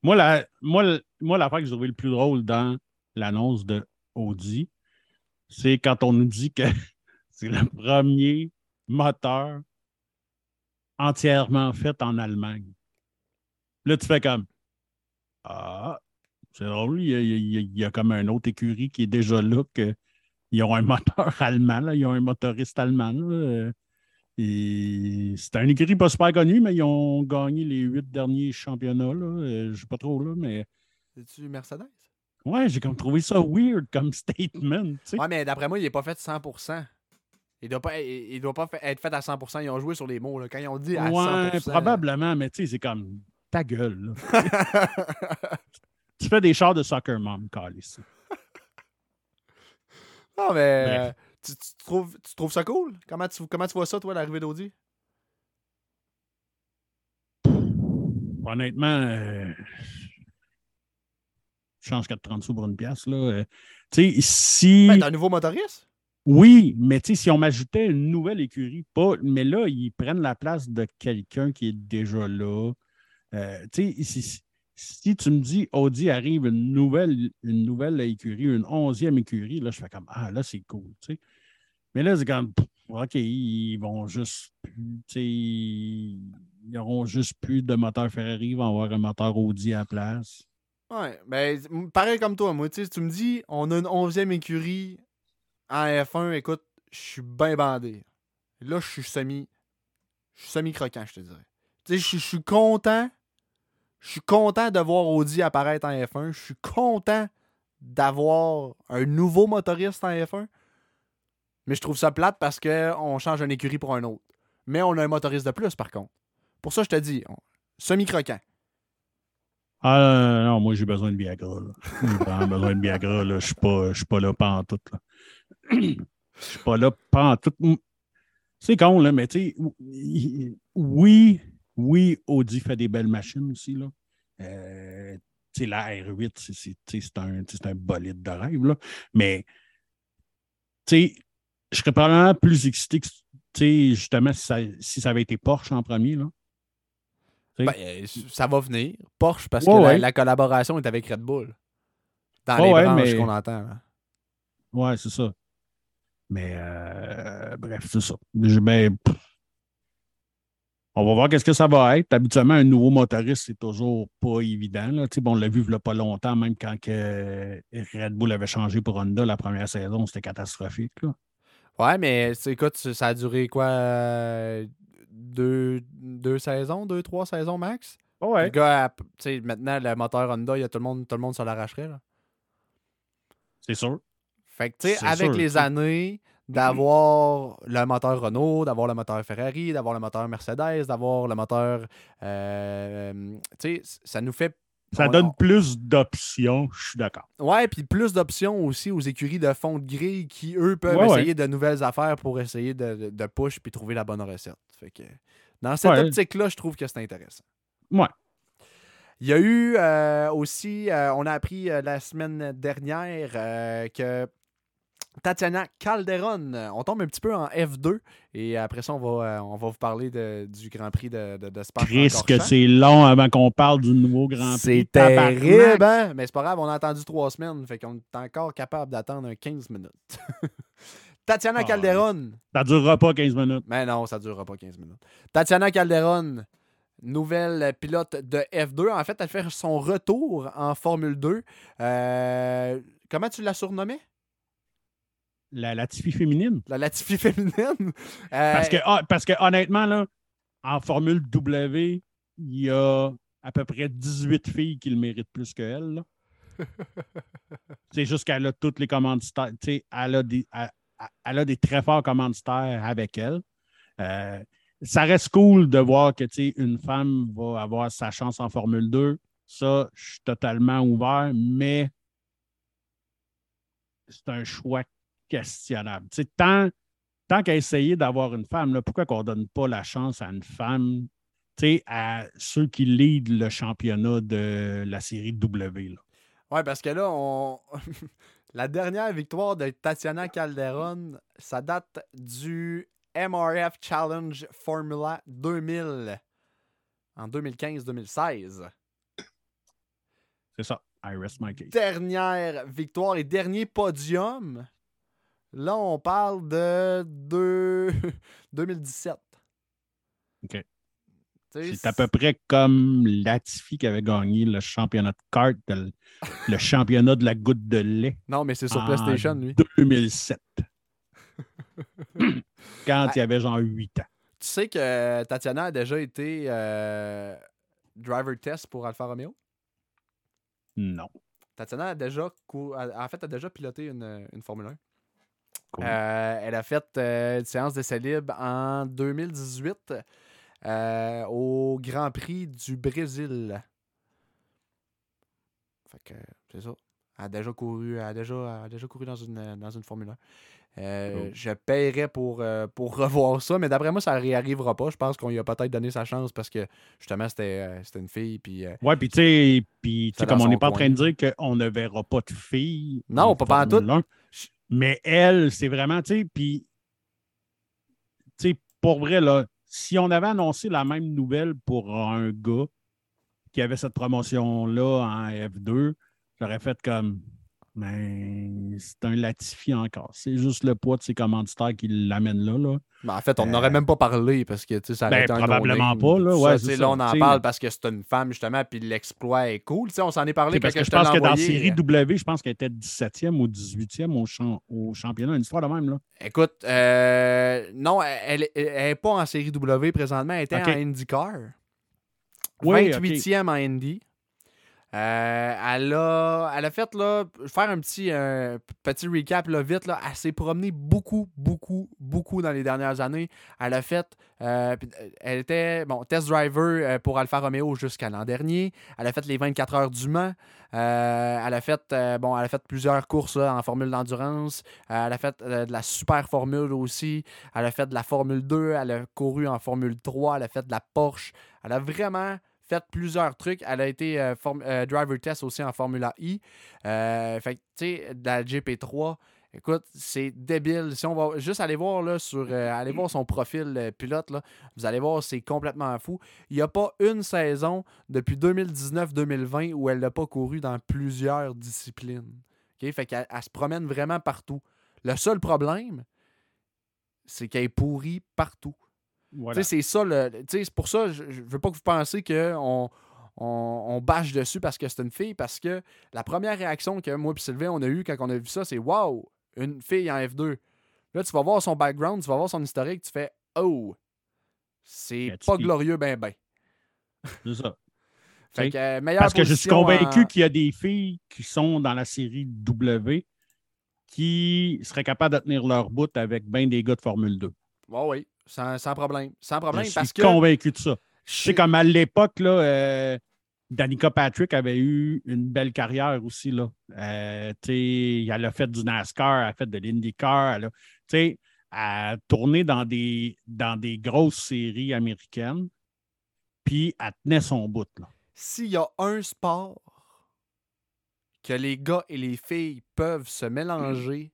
Moi, la, moi, moi, l'affaire que j'ai trouvé le plus drôle dans l'annonce de Audi, c'est quand on nous dit que c'est le premier moteur entièrement fait en Allemagne. Là, tu fais comme Ah, c'est drôle, il y, a, il y a- il y a comme un autre écurie qui est déjà là, que, ils ont un moteur allemand, là, ils ont un motoriste allemand. là, euh, et c'est un écurie pas super connu, mais ils ont gagné les huit derniers championnats. Là. Euh, je sais pas trop, là, mais C'est-tu Mercedes? ouais, j'ai comme trouvé ça weird comme statement. tu sais. Ouais, mais d'après moi, il n'est pas fait 100%. Il doit pas, il, doit pas être fait à 100%. Ils ont joué sur les mots. Là. Quand ils ont dit à ouais, 100%. probablement, mais tu sais, c'est comme ta gueule. tu fais des chars de soccer mom, Carlis. non, mais tu, tu trouves, tu trouves ça cool? Comment tu, comment tu vois ça, toi, l'arrivée d'Audi? Honnêtement, euh, je change 4,30 sous pour une pièce. Là. Euh, tu sais, si. Ben, t'as un nouveau motoriste? Oui, mais si on m'ajoutait une nouvelle écurie, mais là, ils prennent la place de quelqu'un qui est déjà là. Euh, si, si tu me dis Audi arrive une nouvelle, écurie, une onzième écurie, là, je fais comme Ah, là, c'est cool. Mais là, c'est comme OK, ils vont juste plus, ils n'auront juste plus de moteur Ferrari, ils vont avoir un moteur Audi à la place. Ouais, ben, pareil comme toi, moi, tu me dis, on a une onzième écurie en F1, écoute, je suis bien bandé. Là, je suis semi, je suis semi-croquant, je te dirais. Tu sais, je suis- content, je suis content de voir Audi apparaître en F1, je suis content d'avoir un nouveau motoriste en F1, mais je trouve ça plate parce qu'on change une écurie pour un autre. Mais on a un motoriste de plus, par contre. Pour ça, je te dis, semi-croquant. Ah non, moi j'ai besoin de Viagra. J'ai besoin de Viagra. Je ne suis pas, pas là pas en tout. Je suis pas là pas en tout. C'est con, là, mais tu sais, oui, oui, Audi fait des belles machines aussi. Là. Euh, tu sais, la R8, c'est- un, un bolide de rêve. Là. Mais tu sais, je serais probablement plus excité que tu sais, justement si ça, si ça avait été Porsche en premier. Là. Ben, euh, ça va venir. Porsche, parce Ouais, que la, ouais. la collaboration est avec Red Bull. Dans Ouais, les branches mais- qu'on entend. là. Ouais, c'est ça. Mais euh, bref, c'est ça. Ben, pff. on va voir qu'est-ce que ça va être. Habituellement, un nouveau motoriste, c'est toujours pas évident. Là. Bon, on l'a vu il y a pas longtemps, même quand que Red Bull avait changé pour Honda la première saison, c'était catastrophique. Là. Ouais, mais écoute, ça a duré quoi euh, deux, deux saisons, deux, trois saisons max? Le gars, a- tu sais, maintenant, le moteur Honda, il y a tout le monde, tout le monde se l'arracherait. C'est sûr. Fait que, tu sais, avec sûr, les tu sais. années, d'avoir le moteur Renault, d'avoir le moteur Ferrari, d'avoir le moteur Mercedes, d'avoir le moteur. euh, tu sais, ça nous fait. Ça on- donne plus d'options, je suis d'accord. Ouais, puis plus d'options aussi aux écuries de fond de grille qui, eux, peuvent Ouais, ouais. essayer de nouvelles affaires pour essayer de, de, push puis trouver la bonne recette. Fait que, dans cette Ouais. optique-là, je trouve que c'est intéressant. Ouais. Il y a eu euh, aussi, euh, on a appris la semaine dernière que Tatiana Calderon, euh, on tombe un petit peu en F2 et après ça, on va, euh, on va vous parler de- du Grand Prix de, de, de Spa que c'est long avant qu'on parle du nouveau Grand Prix. C'est terrible, hein? Mais c'est pas grave, on a attendu trois semaines, fait qu'on est encore capable d'attendre un 15 minutes. Tatiana Ah, Calderon. Ça durera pas 15 minutes. Mais non, ça durera pas 15 minutes. Tatiana Calderon, nouvelle pilote de F2. En fait, elle fait son retour en Formule 2. Euh, comment tu l'as surnommée? La Latifi féminine. La Latifi féminine? Euh, Parce que, ah, parce que honnêtement, là, en Formule W, il y a à peu près 18 filles qui le méritent plus qu'elle. C'est juste qu'elle a toutes les commanditaires. Elle a, des, elle, elle a des très forts commanditaires avec elle. Euh, ça reste cool de voir que une femme va avoir sa chance en Formule 2. Ça, je suis totalement ouvert, mais c'est un choix questionnable. Tant, tant qu'à essayer d'avoir une femme, là, pourquoi qu'on ne donne pas la chance à une femme, à ceux qui lead le championnat de la série W? Ouais, parce que là, on... la dernière victoire de Tatiana Calderon, ça date du MRF Challenge Formula 2000 en 2015-2016. C'est ça. I rest my case. Dernière victoire et dernier podium. Là, on parle de deux- 2017. OK. C'est à peu près comme Latifi qui avait gagné le championnat de kart, le, le championnat de la goutte de lait Non, mais c'est sur en PlayStation, lui. 2007. Quand il y avait genre 8 ans. Tu sais que Tatiana a déjà été euh, driver test pour Alfa Romeo? Non. Tatiana a déjà, en fait, a déjà piloté une, une Formule 1. Cool. Euh, elle a fait euh, une séance d'essai libre en 2018 euh, au Grand Prix du Brésil. Fait que c'est ça. Elle a déjà couru, elle a déjà, elle a déjà couru dans une, dans une Formule 1. Euh, Cool. Je paierais pour, pour revoir ça, mais d'après moi, ça ne réarrivera pas. Je pense qu'on lui a peut-être donné sa chance parce que justement, c'était c'était une fille. Puis, Ouais, puis tu sais, comme on n'est pas en train de dire qu'on ne verra pas de filles. Non, en pas. Formule 1. Mais elle, c'est vraiment, tu sais, puis, tu sais, pour vrai, là, si on avait annoncé la même nouvelle pour un gars, qu'il y avait cette promotion-là en F2, j'aurais fait comme mais c'est un Latifi encore. C'est juste le poids de ses commanditaires qui l'amène là. là. Ben, en fait, on Euh, n'aurait même pas parlé parce que ça Ben, probablement pas, là. Ça, Ouais, c'est là, ça. on en parle parce que c'est une femme, justement, puis l'exploit est cool. On s'en est parlé Parce parce, que je pense que dans la série W, je pense qu'elle était 17e ou 18e au, champ- au championnat. Une histoire de même, là. Écoute, euh, non, elle n'est pas en série W présentement. Elle était en IndyCar. Oui, 28e en Indy. Euh, elle, a, elle a fait, là, faire un petit, petit recap là, vite. Là, elle s'est promenée beaucoup, beaucoup, beaucoup dans les dernières années. Elle a fait, euh, euh, elle était, bon, test driver pour Alfa Romeo jusqu'à l'an dernier. Elle a fait les 24 heures du Mans. Elle a fait, bon, elle a fait plusieurs courses là, en formule d'endurance. Elle a fait de la super formule aussi. Elle a fait de la Formule 2. Elle a couru en Formule 3. Elle a fait de la Porsche. Elle a vraiment plusieurs trucs. Elle a été euh, euh, driver test aussi en Formula I. Euh, fait que, tu sais, de la GP3. Écoute, c'est débile. Si on va juste aller voir là, sur aller voir son profil pilote, là, vous allez voir, c'est complètement fou. Il n'y a pas une saison depuis 2019-2020 où elle n'a pas couru dans plusieurs disciplines. OK? Fait qu'elle elle se promène vraiment partout. Le seul problème, c'est qu'elle est pourrie partout. Voilà. C'est ça, le, c'est pour ça, je, je veux pas que vous pensiez qu'on on, on bâche dessus parce que c'est une fille, parce que la première réaction que moi et Sylvain, on a eue quand on a vu ça, c'est Waouh, une fille en F2. Là, tu vas voir son background, tu vas voir son historique, tu fais Oh, c'est pas glorieux, ben ben. C'est ça. Fait que, euh, Parce que je suis convaincu en- qu'il y a des filles qui sont dans la série W qui seraient capables de tenir leur bout avec bien des gars de Formule 2. Ouais, oui, sans, sans problème. Sans problème, je suis parce que. convaincu de ça. je Tu sais, comme à l'époque, là, euh, Danica Patrick avait eu une belle carrière aussi. Là. Euh, elle a fait du NASCAR, elle a fait de l'IndyCar. Elle a, elle tourné dans des, dans des grosses séries américaines, puis elle tenait son bout. S'il y a un sport que les gars et les filles peuvent se mélanger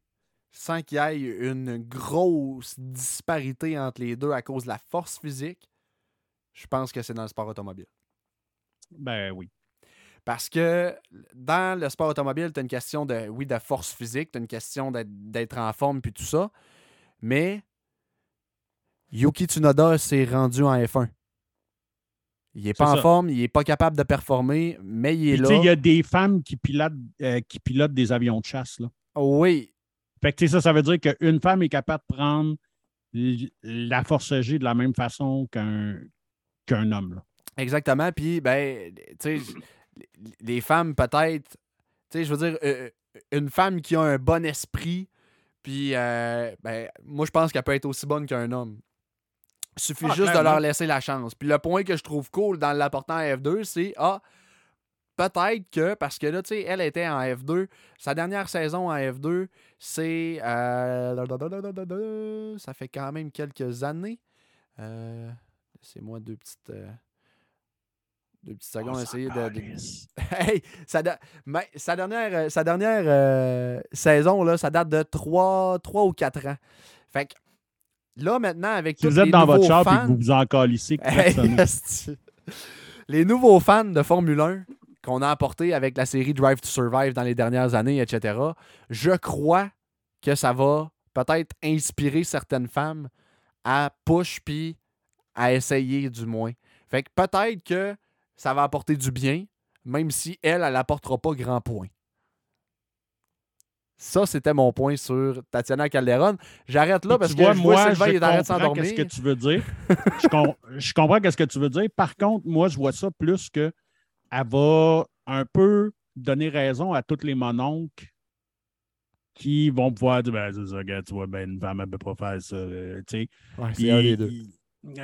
sans qu'il y ait une grosse disparité entre les deux à cause de la force physique, je pense que c'est dans le sport automobile. Ben oui. Parce que dans le sport automobile, tu as une question de, oui, de force physique, tu as une question d'être- en forme puis tout ça, mais Yuki Tsunoda s'est rendu en F1. Il n'est pas en ça. forme, il n'est pas capable de performer, mais il est Puis, tu là. sais, il y a des femmes qui pilotent, euh, qui pilotent des avions de chasse. Là. Oui, Fait que ça, ça veut dire qu'une femme est capable de prendre la force G de la même façon qu'un qu'un homme. Là. exactement. Puis, ben, tu sais, les femmes, peut-être, tu sais, je veux dire, euh, une femme qui a un bon esprit, puis, euh, ben, moi, je pense qu'elle peut être aussi bonne qu'un homme. Il suffit Ah, juste de leur laisser la chance. Puis, le point que je trouve cool dans l'apportant à F2, c'est, ah, peut-être que, parce que là, tu sais, elle était en F2, sa dernière saison en F2, c'est. euh, ça fait quand même quelques années. Euh, c'est moi deux petites. euh, deux petites secondes à essayer de. de- Hey, sa, da- mais sa dernière, euh, sa dernière saison, là, ça date de 3, ou 4 ans. Fait que là, maintenant, avec Si tous vous êtes les dans votre nouveaux char et fans, que vous vous en calissez, Hey, personne. esti. les nouveaux fans de Formule 1 qu'on a apportés avec la série Drive to Survive dans les dernières années, etc., je crois que ça va peut-être inspirer certaines femmes à push puis à essayer du moins. Fait que peut-être que ça va apporter du bien, même si elle, elle n'apportera pas grand point. Ça, c'était mon point sur Tatiana Calderon. J'arrête là parce tu que vois, je vois moi, Sylvain, je il comprends s'endormir. qu'est-ce que tu veux dire. je, com- je comprends qu'est-ce que tu veux dire. Par contre, moi, je vois ça plus que elle va un peu donner raison à tous les mononcles qui vont pouvoir dire ben, c'est ça, tu vois, ben, une femme, elle ne peut pas faire ça. euh, tu sais. Ouais, c'est un des deux. il-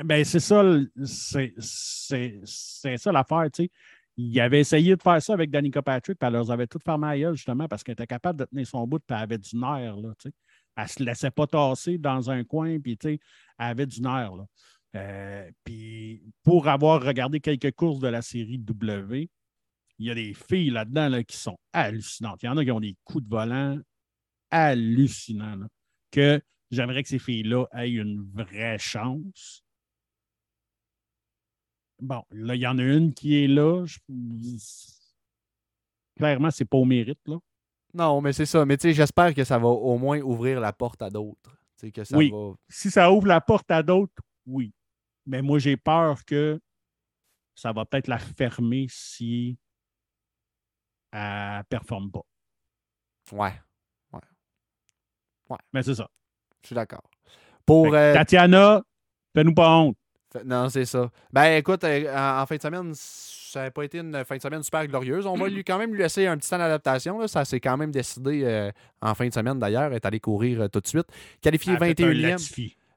Ben, c'est ça, c'est c'est- c'est ça l'affaire, tu sais. Il avait essayé de faire ça avec Danica Patrick, puis elle leur avait tout fermé à gueule, justement, parce qu'elle était capable de tenir son bout, puis elle avait du nerf, là, tu sais. Elle se laissait pas tasser dans un coin, puis, tu sais, elle avait du nerf, là. Euh, puis, pour avoir regardé quelques courses de la série W, il y a des filles là-dedans là, qui sont hallucinantes. Il y en a qui ont des coups de volant hallucinants, là, que j'aimerais que ces filles-là aient une vraie chance bon, là, il y en a une qui est là. Je- Clairement, c'est pas au mérite, là. Non, mais c'est ça. Mais tu sais, j'espère que ça va au moins ouvrir la porte à d'autres. Que ça Oui. va. Si ça ouvre la porte à d'autres, oui. Mais moi, j'ai peur que ça va peut-être la fermer si elle ne performe pas. Ouais, Mais c'est ça. je suis d'accord. Pour. Que euh, Tatiana, fais-nous pas honte. Non, c'est ça. Ben écoute, euh, en, en fin de semaine, ça n'a pas été une fin de semaine super glorieuse. On va lui quand même lui laisser un petit temps d'adaptation. là. Ça s'est quand même décidé euh, en fin de semaine d'ailleurs. Elle est allée courir euh, tout de suite. Qualifié Elle a fait un 21e.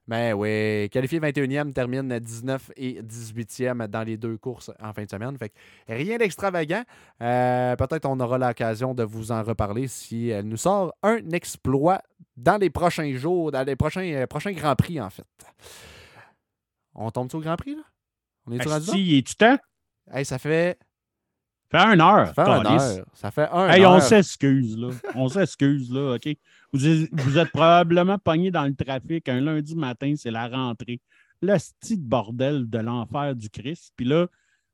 Latifi. Ben oui, qualifié 21e, termine 19 et 18e dans les deux courses en fin de semaine. Fait que rien d'extravagant. Euh, Peut-être on aura l'occasion de vous en reparler si elle nous sort un exploit dans les prochains jours, dans les prochains, euh, prochains Grands Prix en fait. On tombe-tu au Grand Prix là? On est-tu rendu là? Si, es-tu temps? Hey, ça fait, Fait un heure. ça fait un câlisse. heure. Ça fait un Hey, on heure. s'excuse, là. On s'excuse, là, OK? Vous, êtes- vous êtes probablement pogné dans le trafic un lundi matin, c'est la rentrée. Le style bordel de l'enfer du Christ. Puis là,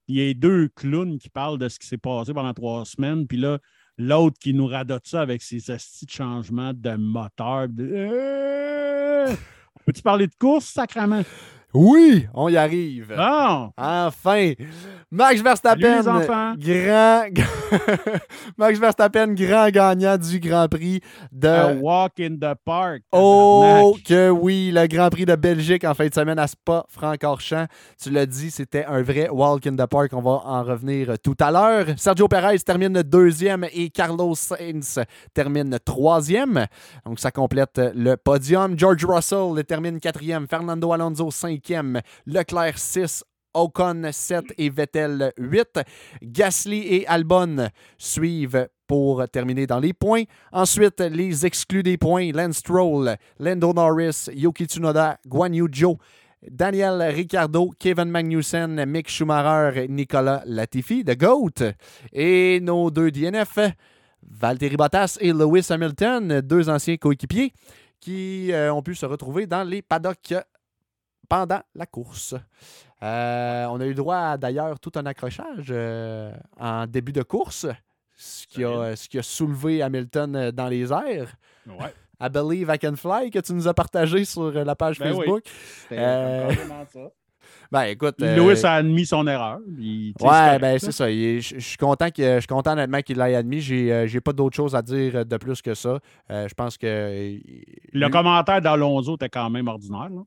il y a deux clowns qui parlent de ce qui s'est passé pendant trois semaines. Puis là, l'autre qui nous radote ça avec ses hosties de changements de moteur. De... Euh! Peux-tu parler de course, sacrament? Oui, on y arrive. Ah! Enfin! Max Verstappen, Salut, grand... Max Verstappen, grand gagnant du Grand Prix de... A walk in the park. Oh que oui, le Grand Prix de Belgique en fin de semaine à Spa-Francorchamps. Tu l'as dit, c'était un vrai walk in the park. On va en revenir tout à l'heure. Sergio Perez termine deuxième et Carlos Sainz termine troisième. Donc ça complète le podium. George Russell termine quatrième. Fernando Alonso cinquième. Leclerc 6. Ocon 7 et Vettel 8. Gasly et Albon suivent pour terminer dans les points. Ensuite, les exclus des points, Lance Stroll, Lando Norris, Yuki Tsunoda, Guan Yu Zhou, Daniel Ricciardo, Kevin Magnussen, Mick Schumacher, Nicolas Latifi, The GOAT. Et nos deux DNF, Valtteri Bottas et Lewis Hamilton, deux anciens coéquipiers qui euh, ont pu se retrouver dans les paddocks pendant la course. Euh, on a eu droit à d'ailleurs tout un accrochage euh, en début de course, ce qui, a, ce qui a soulevé Hamilton euh, dans les airs. Ouais. I Believe I Can Fly que tu nous as partagé sur la page Ben oui. Facebook. C'était Euh, ça. Ben écoute. Louis a admis son erreur. Il- Ouais, ben c'est ça. Je suis content, que, je suis content honnêtement qu'il l'ait admis. J'ai j'ai pas d'autre chose à dire de plus que ça. Je pense que. Le commentaire d'Alonso était quand même ordinaire. là.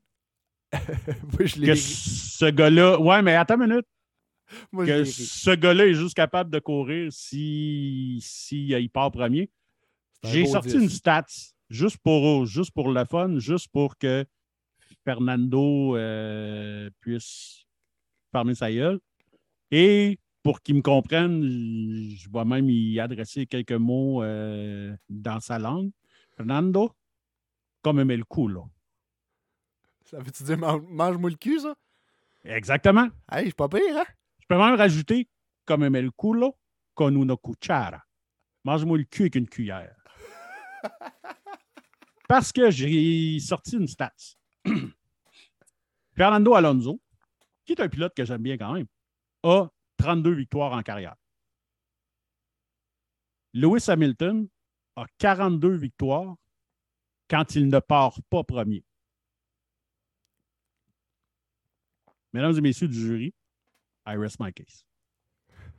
Je Que ce gars-là. Ouais, mais attends une minute. Moi, Que ce gars-là est juste capable de courir si, si euh, il part premier. Un J'ai sorti 10. une stats juste pour, juste pour le fun, juste pour que Fernando euh, puisse fermer sa gueule. Et pour qu'il me comprenne, je vais même y adresser quelques mots euh, dans sa langue. Fernando, comme aimer le coup, là. Ça veut-tu dire man- mange-moi le cul, ça? Exactement. Hey, je suis pas pire, hein? Je peux même rajouter comme le culo con una cuchara. Mange-moi le cul avec une cuillère. Parce que j'ai sorti une stats. Fernando Alonso, qui est un pilote que j'aime bien quand même, a 32 victoires en carrière. Lewis Hamilton a 42 victoires quand il ne part pas premier. Mesdames et messieurs du jury, I rest my case.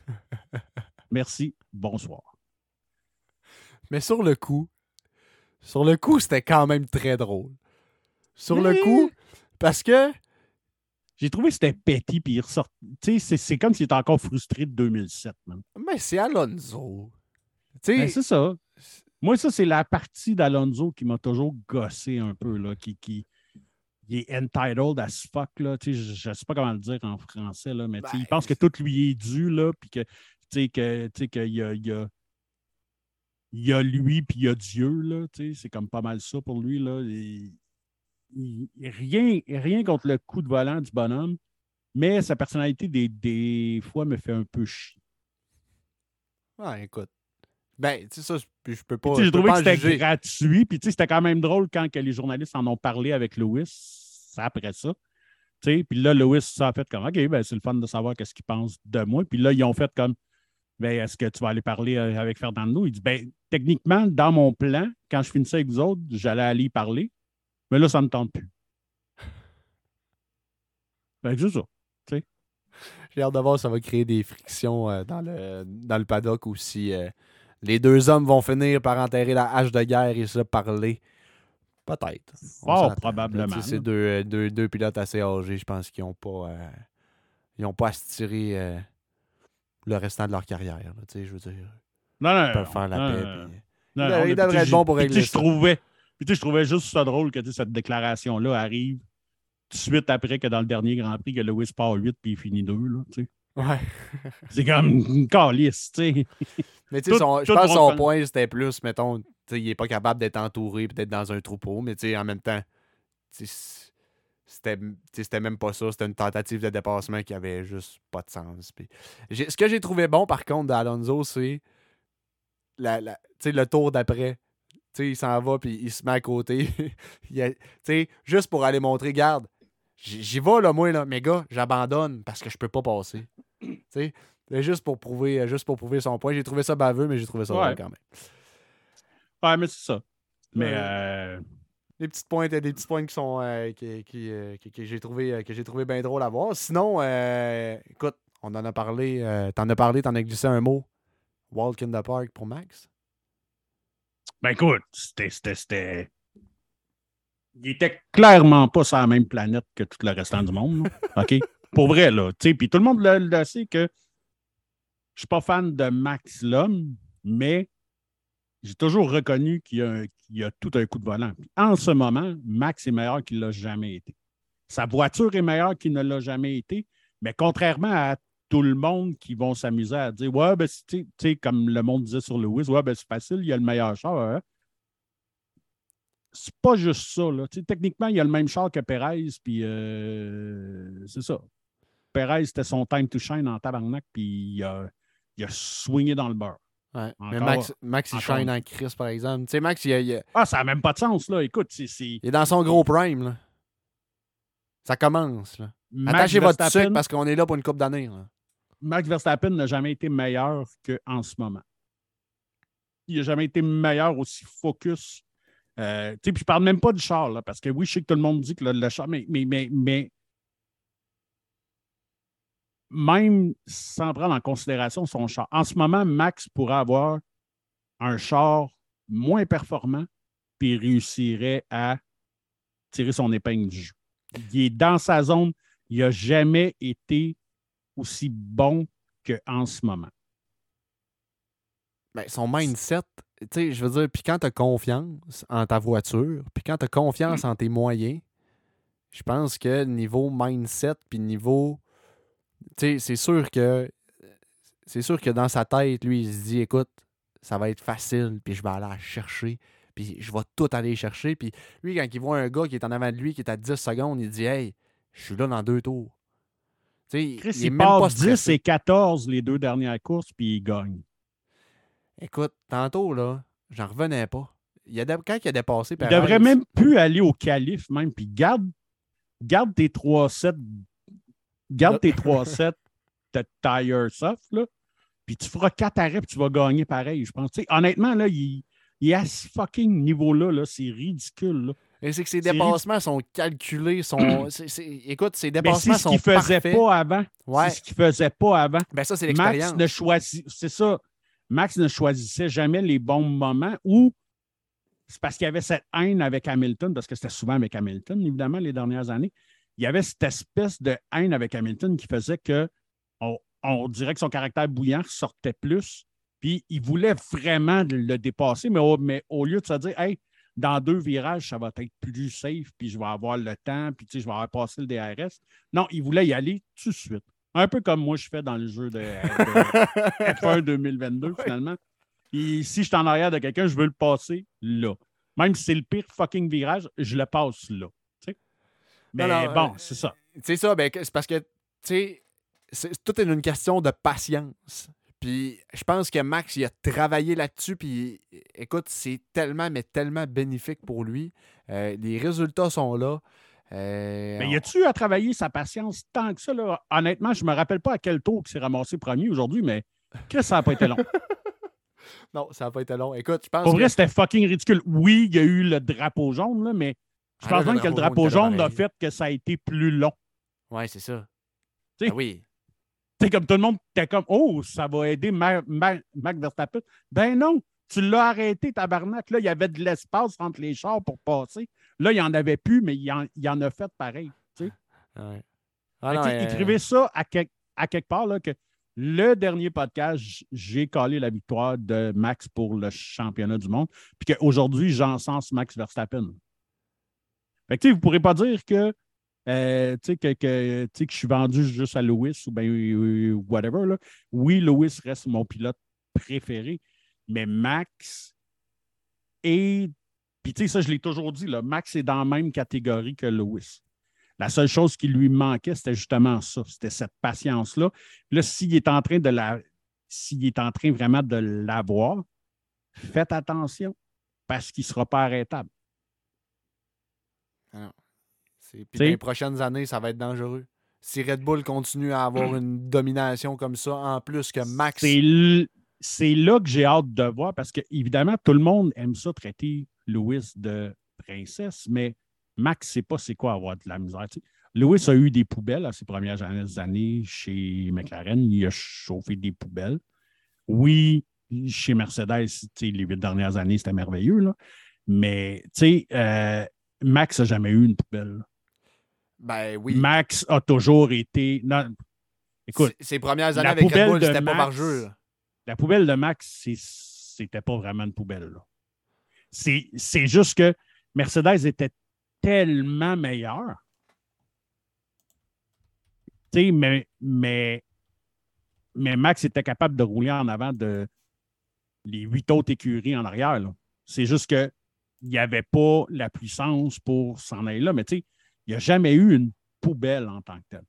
Merci, bonsoir. Mais sur le coup, sur le coup, c'était quand même très drôle. Sur le coup, parce que J'ai trouvé que c'était petit, puis il ressort. Tu sais, c'est- comme s'il était encore frustré de 2007. man. mais c'est Alonso. Tu Ben, sais, c'est ça. Moi, ça, c'est la partie d'Alonso qui m'a toujours gossé un peu, là, qui, qui il est entitled as fuck, là. Je ne sais pas comment le dire en français, là, mais il Ben, pense que tout lui est dû, là, puis que, tu sais, que, qu'il y a, il y a, y a lui, puis il y a Dieu, là, c'est comme pas mal ça pour lui, là. Il- il- rien, rien contre le coup de volant du bonhomme, mais sa personnalité, des, des fois, me fait un peu chier. ouais, écoute. Ben, tu sais, ça, je peux pas. Tu sais, J'ai trouvé que c'était gratuit. Puis tu sais, c'était quand même drôle quand que les journalistes en ont parlé avec Lewis après ça. Puis là, Lewis ça a fait comme OK, ben, c'est le fun de savoir qu'est-ce qu'il pense de moi. Puis là, ils ont fait comme ben, est-ce que tu vas aller parler euh, avec Fernando? Il dit ben, techniquement, dans mon plan, quand je finissais avec vous autres, j'allais aller y parler. Mais là, ça ne me tente plus. Ben, juste ça. J'ai hâte de voir ça va créer des frictions euh, dans, le, dans le paddock ou si euh, les deux hommes vont finir par enterrer la hache de guerre et se parler. Peut-être. Oh, probablement. C'est deux, deux, deux, pilotes assez âgés, je pense qu'ils n'ont pas, ils ont pas à se tirer le restant de leur carrière. je veux dire. Non, non. Ils peuvent faire la paix. Non, non, il devrait être bon pour régler Je trouvais, je trouvais juste ça drôle que cette déclaration-là arrive tout de suite après que dans le dernier Grand Prix, que Lewis part 8 puis il finit 2. Là, ouais. C'est comme une calice, tu sais. Mais tu sais, je pense que son point, c'était plus, mettons, il n'est pas capable d'être entouré peut-être dans un troupeau, mais tu sais, en même temps, c'était même pas ça. C'était une tentative de dépassement qui avait juste pas de sens. ce que j'ai trouvé bon, par contre, d'Alonso, c'est la, la le tour d'après. il s'en va, puis il se met à côté. il juste pour aller montrer, garde, j'y vais, là, moi, là, mais gars, j'abandonne parce que je peux pas passer. Juste pour prouver juste pour prouver son point. J'ai trouvé ça baveux, mais j'ai trouvé ça ouais. quand même. Ouais, mais c'est ça. Mais euh, des petites pointes, des petites qui sont euh, qui, euh, que j'ai trouvé euh, que j'ai trouvé bien drôle à voir. Sinon, écoute, on en a parlé, t'en as parlé, t'en as glissé un mot. Walk in the Park pour Max? Ben écoute, c'était. Il était clairement pas sur la même planète que tout le restant du monde. OK? Pour vrai, là. Puis tout le monde le, sait que je suis pas fan de Max l'homme, mais j'ai toujours reconnu qu'il y, a tout un coup de volant. en ce moment, Max est meilleur qu'il ne l'a jamais été. Sa voiture est meilleure qu'il ne l'a jamais été, mais contrairement à tout le monde qui vont s'amuser à dire Ouais, ben, tu comme le monde disait sur Lewis, ouais, ben, c'est facile, il y a le meilleur char. Hein. C'est pas juste ça. Là. techniquement, il y a le même char que Perez, puis euh, c'est ça. Perez, c'était son time to shine en tabarnak, puis il a, il a swingé dans le beurre. Ouais. mais Max, Max il shine en Chris, par exemple. Tu sais, Max, il, Ah, ça n'a même pas de sens, là. Écoute, c'est. Il est dans son gros prime, là. Ça commence, là. Attachez votre sucre parce qu'on est là pour une coupe d'années, Max Verstappen n'a jamais été meilleur qu'en ce moment. Il n'a jamais été meilleur aussi focus. Euh, puis je parle même pas du char, là, parce que oui, je sais que tout le monde dit que le, char, mais, mais, mais, mais même sans prendre en considération son char. En ce moment, Max pourrait avoir un char moins performant, puis réussirait à tirer son épingle du jeu. Il est dans sa zone. Il n'a jamais été aussi bon qu'en ce moment. Ben, son mindset, tu sais, je veux dire, puis quand tu as confiance en ta voiture, puis quand tu as confiance en tes moyens, je pense que niveau mindset, puis niveau c'est sûr que c'est sûr que dans sa tête, lui, il se dit écoute, ça va être facile, puis je vais aller la chercher, puis je vais tout aller chercher. Puis lui, quand il voit un gars qui est en avant de lui, qui est à 10 secondes, il dit Hey, je suis là dans deux tours. Chris, il, il part 10 et 14 les deux dernières courses, puis il gagne. Écoute, tantôt, là, j'en revenais pas. Il a quand il a dépassé Il devrait même plus aller au calife, même, puis garde, garde tes 3-7 garde tes 3-7 de tire soft, là, puis tu feras 4 arrêts, puis tu vas gagner pareil, je pense. honnêtement, là, il, est à ce fucking niveau-là, -là, c'est ridicule. Là. Et c'est que ses dépassements sont calculés, sont. Écoute, ses dépassements sont. C'est ce qu'il faisait pas avant. C'est ce qu'il faisait pas avant. Ben ça, c'est l'expérience. Max ne choisit. C'est ça. Max ne choisissait jamais les bons moments où c'est parce qu'il y avait cette haine avec Hamilton, parce que c'était souvent avec Hamilton, évidemment, les dernières années il y avait cette espèce de haine avec Hamilton qui faisait que on, dirait que son caractère bouillant sortait plus. Puis il voulait vraiment le dépasser, mais au, mais au lieu de se dire, hey, dans deux virages, ça va être plus safe, puis je vais avoir le temps, puis tu sais, je vais avoir passé le DRS. Non, il voulait y aller tout de suite. Un peu comme moi, je fais dans le jeu de, F1 2022, finalement. Et si je suis en arrière de quelqu'un, je veux le passer là. Même si c'est le pire fucking virage, je le passe là. Mais bon, euh, c'est ça. C'est ça, ben, c'est parce que, tu sais, tout est une question de patience. Puis je pense que Max, il a travaillé là-dessus, puis écoute, c'est tellement, mais tellement bénéfique pour lui. Euh, les résultats sont là. Euh, Mais y a-tu à travailler sa patience tant que ça? Là? Honnêtement, je me rappelle pas à quel tour il s'est ramassé premier aujourd'hui, mais que ça n'a pas été long. Non, ça n'a pas été long. Écoute, je pense Pour que- vrai, c'était fucking ridicule. Oui, il y a eu le drapeau jaune, là, mais je pense même que le drapeau jaune a fait que ça a été plus long. Ouais, c'est ça. Tu sais- Ah oui. Tu sais, comme tout le monde était comme Oh, ça va aider Ma- Ma- Max Verstappen. Ben non, tu l'as arrêté, tabarnak. Là, il y avait de l'espace entre les chars pour passer. Là, il n'y en avait plus, mais il en, il en a fait pareil. Ouais. Ah non, euh, Écrivez ça à, quel- à quelque part là, que le dernier podcast, j'ai collé la victoire de Max pour le championnat du monde, puis qu'aujourd'hui, j'encense Max Verstappen. Vous ne pourrez pas dire que, euh, que, que, je suis vendu juste à Lewis ou euh, whatever. Là. Oui, Lewis reste mon pilote préféré, mais Max est. Puis, tu sais, ça, je l'ai toujours dit, Max est dans la même catégorie que Lewis. La seule chose qui lui manquait, c'était justement ça, c'était cette patience-là. Là, s'il est en train de la. S'il est en train vraiment de l'avoir, faites attention parce qu'il ne sera pas arrêtable. C'est- Puis dans les prochaines années, ça va être dangereux. Si Red Bull continue à avoir une domination comme ça, en plus que Max. C'est là que j'ai hâte de voir parce que, évidemment, tout le monde aime ça traiter Lewis de princesse, mais Max ne sait pas c'est quoi avoir de la misère. Lewis a eu des poubelles à ses premières années chez McLaren. Il a chauffé des poubelles. Oui, chez Mercedes, les huit dernières années, c'était merveilleux. là. Mais, tu sais, euh, Max n'a jamais eu une poubelle. Ben oui. Max a toujours été. non, écoute, Ses- premières années avec Red poubelle Bull, c'était pas par jeu. la poubelle de Max, c'était pas vraiment une poubelle. C'est juste que Mercedes était tellement meilleur. Tu sais, mais, mais, mais Max était capable de rouler en avant de les huit autres écuries en arrière. C'est juste qu'il n'y avait pas la puissance pour s'en aller là. Mais tu sais, il n'y a jamais eu une poubelle en tant que telle.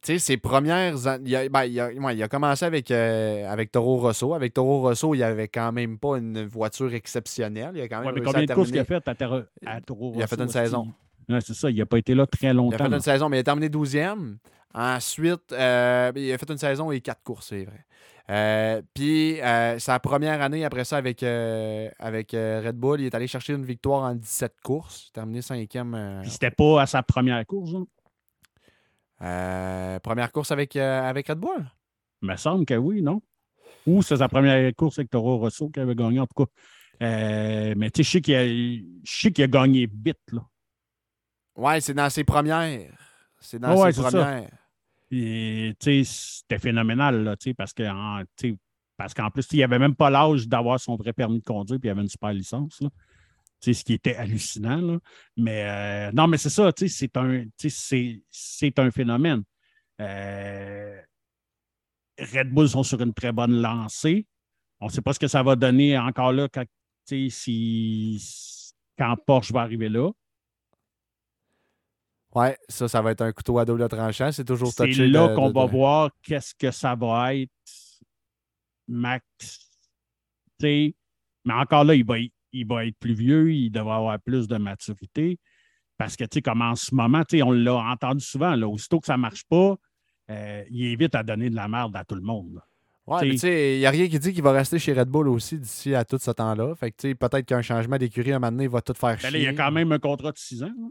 Tu sais, ses premières il, a, ben, il, a, ouais, il a commencé avec, euh, avec Toro Rosso. Avec Toro Rosso, il avait quand même pas une voiture exceptionnelle. Il a quand même Ouais, mais combien de courses qu'il a fait à, Toro Il a fait Rosso, une saison. c'est ça, il n'a pas été là très Il longtemps. a fait là. une saison, mais il a terminé 12e. Ensuite, euh, il a fait une saison et quatre courses, c'est vrai. Euh, Puis, euh, sa première année après ça avec, euh, avec Red Bull, il est allé chercher une victoire en 17 courses. Il a terminé cinquième. Puis c'était pas à sa première course. hein? première course avec, avec Red Bull? Il me semble que oui, non? Ou c'est sa première course avec Toro Rosso qui avait gagné, en tout cas. Mais tu sais, je sais qu'il a, gagné vite, là. Ouais, c'est dans ses premières. C'est dans Ah ouais, ses premières. C'était phénoménal, là, parce que, parce qu'en plus, il n'avait même pas l'âge d'avoir son vrai permis de conduire, puis il avait une super licence, là. Tu sais, ce qui était hallucinant. Mais euh, non, mais c'est ça, c'est un, c'est- un phénomène. Euh, Red Bull sont sur une très bonne lancée. On ne sait pas ce que ça va donner encore là quand, quand Porsche va arriver là. Ouais, ça, ça va être un couteau à double tranchant. C'est toujours C'est touché. là de- qu'on va de- voir qu'est-ce que ça va être, Max. Mais encore là, il va, il va être plus vieux, il devrait avoir plus de maturité. Parce que, tu sais, comme en ce moment, tu sais, on l'a entendu souvent, là, aussitôt que ça ne marche pas, euh, il évite à donner de la merde à tout le monde. là. Ouais, tu sais, il n'y a rien qui dit qu'il va rester chez Red Bull aussi d'ici à tout ce temps-là. Fait que, tu sais, peut-être qu'un changement d'écurie, à un moment donné, va tout faire Ben chier. là, il y a quand même un contrat de six ans là,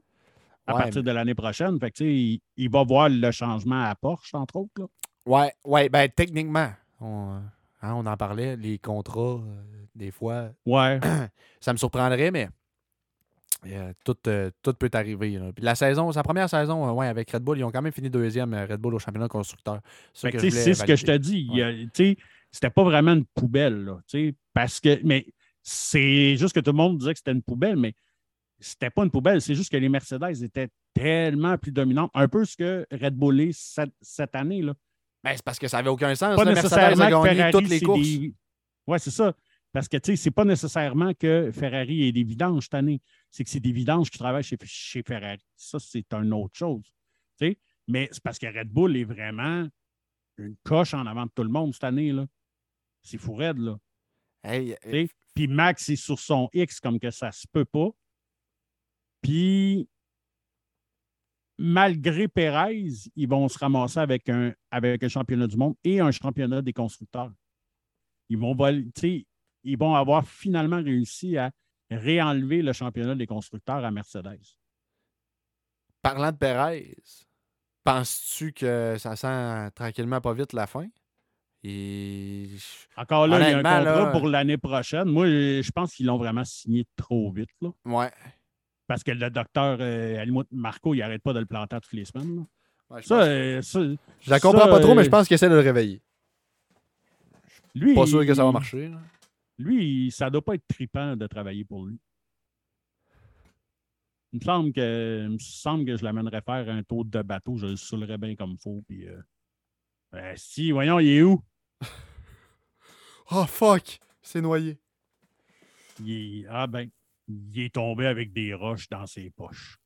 à Ouais, partir de l'année prochaine. Fait que, il, il va voir le changement à Porsche, entre autres. là. Ouais, ouais, ben techniquement, on, hein, on en parlait, les contrats, euh, des fois, Ouais. ça me surprendrait, mais euh, tout, euh, tout peut arriver. là. Puis la saison, sa première saison, ouais, avec Red Bull, ils ont quand même fini deuxième Red Bull au championnat constructeur. C'est ce que je te dis. Sais, C'était pas vraiment une poubelle, là, parce que. Mais c'est juste que tout le monde disait que c'était une poubelle, mais c'était pas une poubelle. C'est juste que les Mercedes étaient tellement plus dominantes. Un peu ce que Red Bull est cette, cette année. Là. Ben, c'est parce que ça n'avait aucun sens. Pas. Mercedes nécessairement a gagné Ferrari, toutes les courses. des- Ouais, c'est ça. Parce que, tu sais, c'est pas nécessairement que Ferrari ait des vidanges cette année. C'est que c'est des vidanges qui travaillent chez, chez Ferrari. Ça, c'est une autre chose. Mais c'est parce que Red Bull est vraiment une coche en avant de tout le monde cette année. là. C'est fou raide, là. Hey, sais? Puis Max est sur son X comme que ça se peut pas. Puis malgré Perez, ils vont se ramasser avec un, avec un championnat du monde et un championnat des constructeurs. Ils vont, ils vont avoir finalement réussi à réenlever le championnat des constructeurs à Mercedes. Parlant de Perez, penses-tu que ça sent tranquillement pas vite la fin? Et... Encore là, il y a un contrat pour l'année prochaine. Moi, je pense qu'ils l'ont vraiment signé trop vite. Là. Ouais. Parce que le docteur euh, Marco, il n'arrête pas de le planter toutes les semaines. ça, euh, ça, je la comprends pas trop, mais je euh, pense qu'il essaie de le réveiller. Lui, pas sûr que ça va marcher. Lui, ça ne doit pas être tripant de travailler pour lui. Il me semble que, me semble que je l'amènerais faire un tour de bateau, je le saoulerais bien comme il faut. Puis, ben, si, voyons, il est où? oh fuck! C'est noyé. Ah ben, il est tombé avec des roches dans ses poches.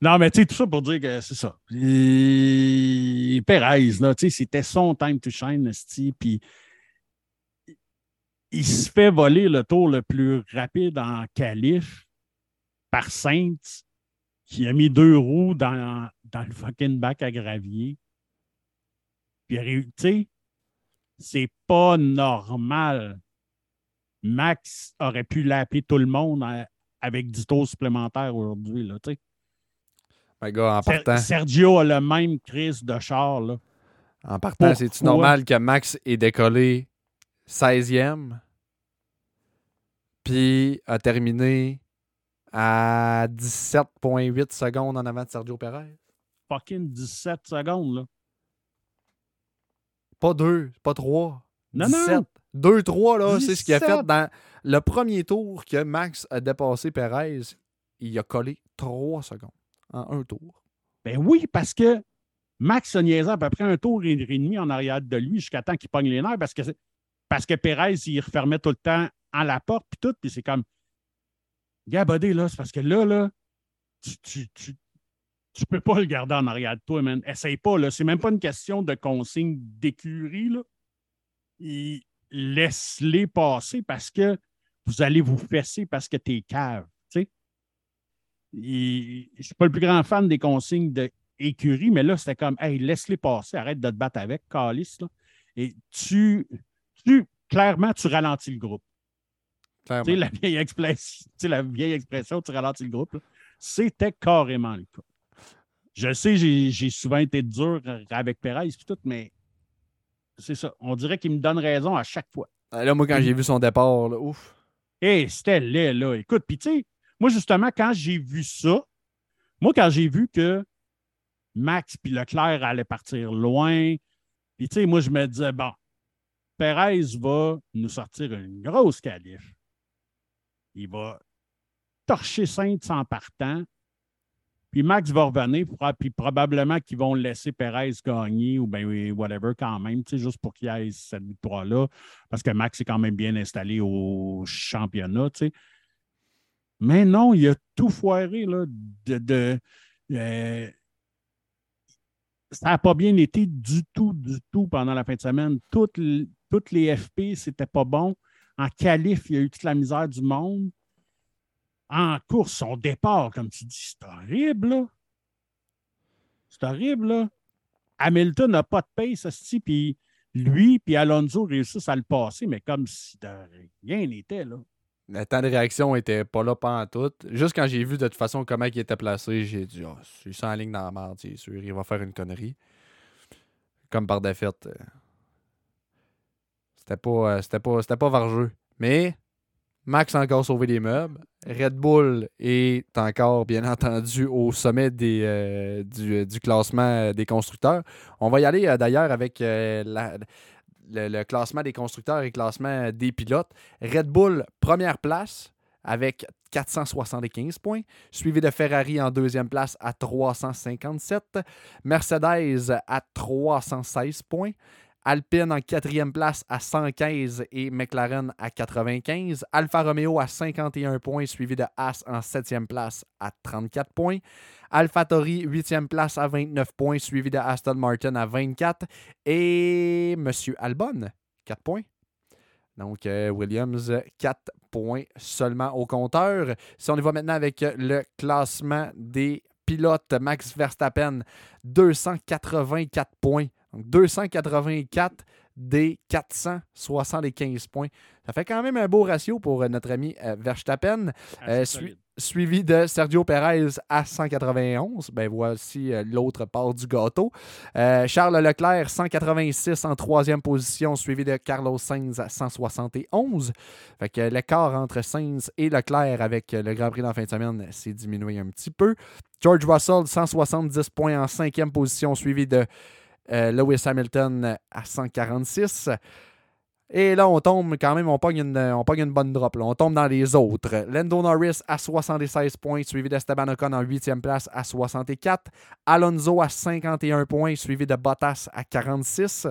Non, mais tu sais, tout ça pour dire que c'est ça. Et... Perez, là, tu sais, c'était son time to shine, puis il se fait voler le tour le plus rapide en qualif par Saints, qui a mis deux roues dans, dans le fucking bac à gravier. Puis, tu sais, c'est pas normal. Max aurait pu l'appeler tout le monde avec du taux supplémentaire aujourd'hui, là, en partant. Sergio a le même crise de char, là. En partant, c'est-tu normal que Max ait décollé 16e, puis a terminé à 17,8 secondes en avant de Sergio Perez? Fucking 17 secondes, là. Pas deux, pas trois. Non, 17. non. 2-3, là, c'est ce qu'il a fait dans le premier tour que Max a dépassé Perez. Il a collé 3 secondes en un tour. Ben oui, parce que Max a niaisé à peu près un tour et demi en arrière de lui jusqu'à temps qu'il pogne les nerfs parce que, parce que Perez, il refermait tout le temps en la porte puis tout. Puis c'est comme, Gabodé, là, c'est parce que là, là, tu, tu, tu, tu peux pas le garder en arrière de toi, man. Essaye pas, là. C'est même pas une question de consigne d'écurie, là. Laisse-les passer parce que vous allez vous fesser parce que t'es cave, tu sais. Je suis pas le plus grand fan des consignes d'écurie, mais là, c'était comme, hey, laisse-les passer, arrête de te battre avec, Calis. Et tu, tu, clairement, tu ralentis le groupe. Tu sais, la vieille, expression, la vieille expression, tu ralentis le groupe, c'était carrément le cas. Je sais, j'ai souvent été dur avec Perez et tout, mais c'est ça. On dirait qu'il me donne raison à chaque fois. Ah, là, moi, quand j'ai vu son départ, là, ouf. Hé, c'était laid, là. Écoute, puis tu sais, moi, justement, quand j'ai vu ça, moi, quand j'ai vu que Max puis Leclerc allaient partir loin, puis tu sais, moi, je me disais, bon, Perez va nous sortir une grosse qualif. Il va torcher Sainte en partant. Puis Max va revenir, puis probablement qu'ils vont laisser Perez gagner ou bien whatever quand même, juste pour qu'il ait cette victoire-là, parce que Max est quand même bien installé au championnat. Mais non, il a tout foiré. Là, de, euh, ça n'a pas bien été du tout, du tout pendant la fin de semaine. Toutes, toutes les FP, c'était pas bon. En qualif, il y a eu toute la misère du monde en course, son départ, comme tu dis, c'est horrible. C'est horrible, là. Hamilton n'a pas de pace, puis lui puis Alonso réussissent à le passer, mais comme si de rien n'était, là. Le temps de réaction n'était pas là pendant tout. Juste quand j'ai vu de toute façon comment il était placé, j'ai dit oh, c'est sans ligne dans la merde, c'est sûr, il va faire une connerie. Comme par défaite. Euh, c'était pas, euh, c'était pas, c'était pas vargeux. Mais Max a encore sauvé des meubles. Red Bull est encore, bien entendu, au sommet des, euh, du, classement des constructeurs. On va y aller euh, d'ailleurs avec euh, le, classement des constructeurs et le classement des pilotes. Red Bull, première place avec 475 points, suivi de Ferrari en deuxième place à 357, Mercedes à 316 points, Alpine en quatrième place à 115 et McLaren à 95. Alfa Romeo à 51 points, suivi de Haas en septième place à 34 points. AlphaTauri, huitième place à 29 points, suivi de Aston Martin à 24. Et M. Albon, 4 points. Donc, euh, Williams, 4 points seulement au compteur. Si on y va maintenant avec le classement des pilote Max Verstappen, 284 points. Donc 284 des 475 points. Ça fait quand même un beau ratio pour euh, notre ami euh, Verstappen. Euh, suivi de Sergio Perez à 191. Ben voici l'autre part du gâteau. Charles Leclerc, 186 en troisième position, suivi de Carlos Sainz à 171. Fait que l'écart entre Sainz et Leclerc avec le Grand Prix dans fin de semaine s'est diminué un petit peu. George Russell, 170 points en cinquième position, suivi de euh, Lewis Hamilton à 146. Et là, on tombe quand même, on pogne une, on une bonne drop. On tombe dans les autres. Lando Norris à 76 points, suivi d'Esteban Ocon en 8e place à 64. Alonso à 51 points, suivi de Bottas à 46.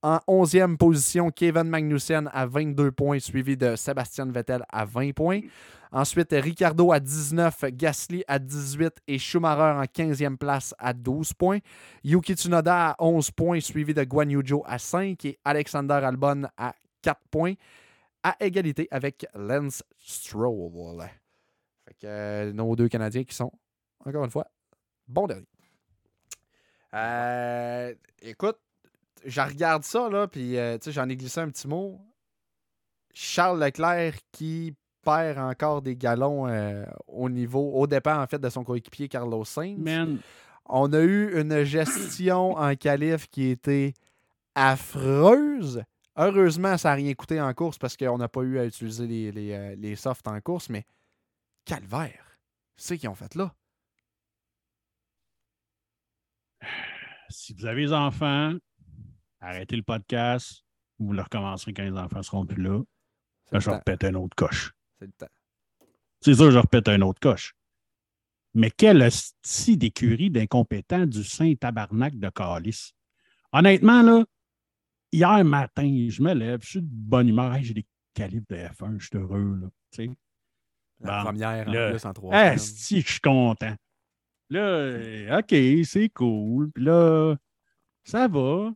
En 11e position, Kevin Magnussen à 22 points, suivi de Sébastien Vettel à 20 points. Ensuite, Ricardo à 19, Gasly à 18 et Schumacher en 15e place à 12 points. Yuki Tsunoda à 11 points, suivi de Guan Yujo à 5 et Alexander Albon à 4 points, à égalité avec Lance Stroll. Fait que euh, nos deux Canadiens qui sont, encore une fois, bons derniers. Euh, écoute, je regarde ça, là, puis euh, j'en ai glissé un petit mot. Charles Leclerc qui perd encore des galons euh, au niveau, au départ en fait de son coéquipier Carlos Sainz. On a eu une gestion en qualif qui était affreuse. Heureusement, ça n'a rien coûté en course parce qu'on n'a pas eu à utiliser les, les, euh, les, softs en course, mais calvaire. C'est qu'ils ont fait là. Si vous avez des enfants, arrêtez le podcast. Vous le recommencerez quand les enfants seront plus là. Là, je repéter un autre coche. C'est le temps. C'est sûr, je repète un autre coche. Mais quel style d'écurie d'incompétents du Saint-Tabarnak de Calice. Honnêtement, là, hier matin, je me lève, je suis de bonne humeur. j'ai des calibres de F1, je suis heureux. Là, La première, en plus, en trois si, je suis content. Là, OK, c'est cool. Puis là, ça va.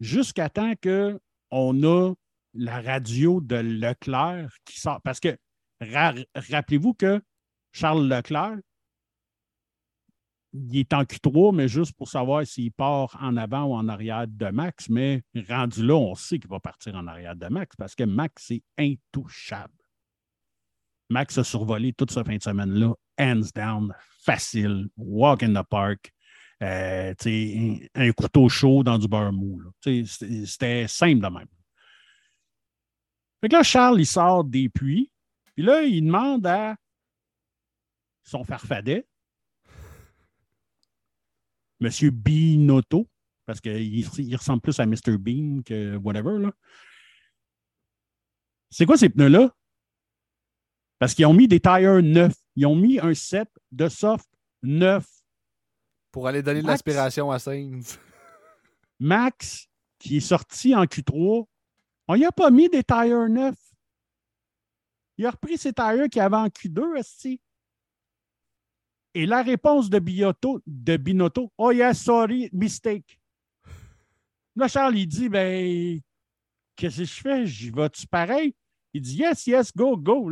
Jusqu'à temps qu'on a la radio de Leclerc qui sort. Parce que rappelez-vous que Charles Leclerc, il est en Q3, mais juste pour savoir s'il part en avant ou en arrière de Max. Mais rendu là, on sait qu'il va partir en arrière de Max parce que Max est intouchable. Max a survolé toute cette fin de semaine-là, hands down, facile, walk in the park. Euh, un, couteau chaud dans du beurre mou. C'était simple de même. Fait que là, Charles, il sort des puits. Puis là, il demande à son farfadet, M. Binotto, parce qu'il il ressemble plus à Mr. Bean que whatever. Là. C'est quoi ces pneus-là? Parce qu'ils ont mis des tires neufs. Ils ont mis un set de soft neuf. Pour aller donner de l'aspiration à Sainz. Max, qui est sorti en Q3, on n'y a pas mis des tires neufs. Il a repris ses tires qu'il avait en Q2, aussi. Et la réponse de, Bioto, de Binotto, oh yes, sorry, mistake. Là, Charles, il dit, ben, qu'est-ce que je fais? J'y vais-tu pareil? Il dit, yes, yes, go, go.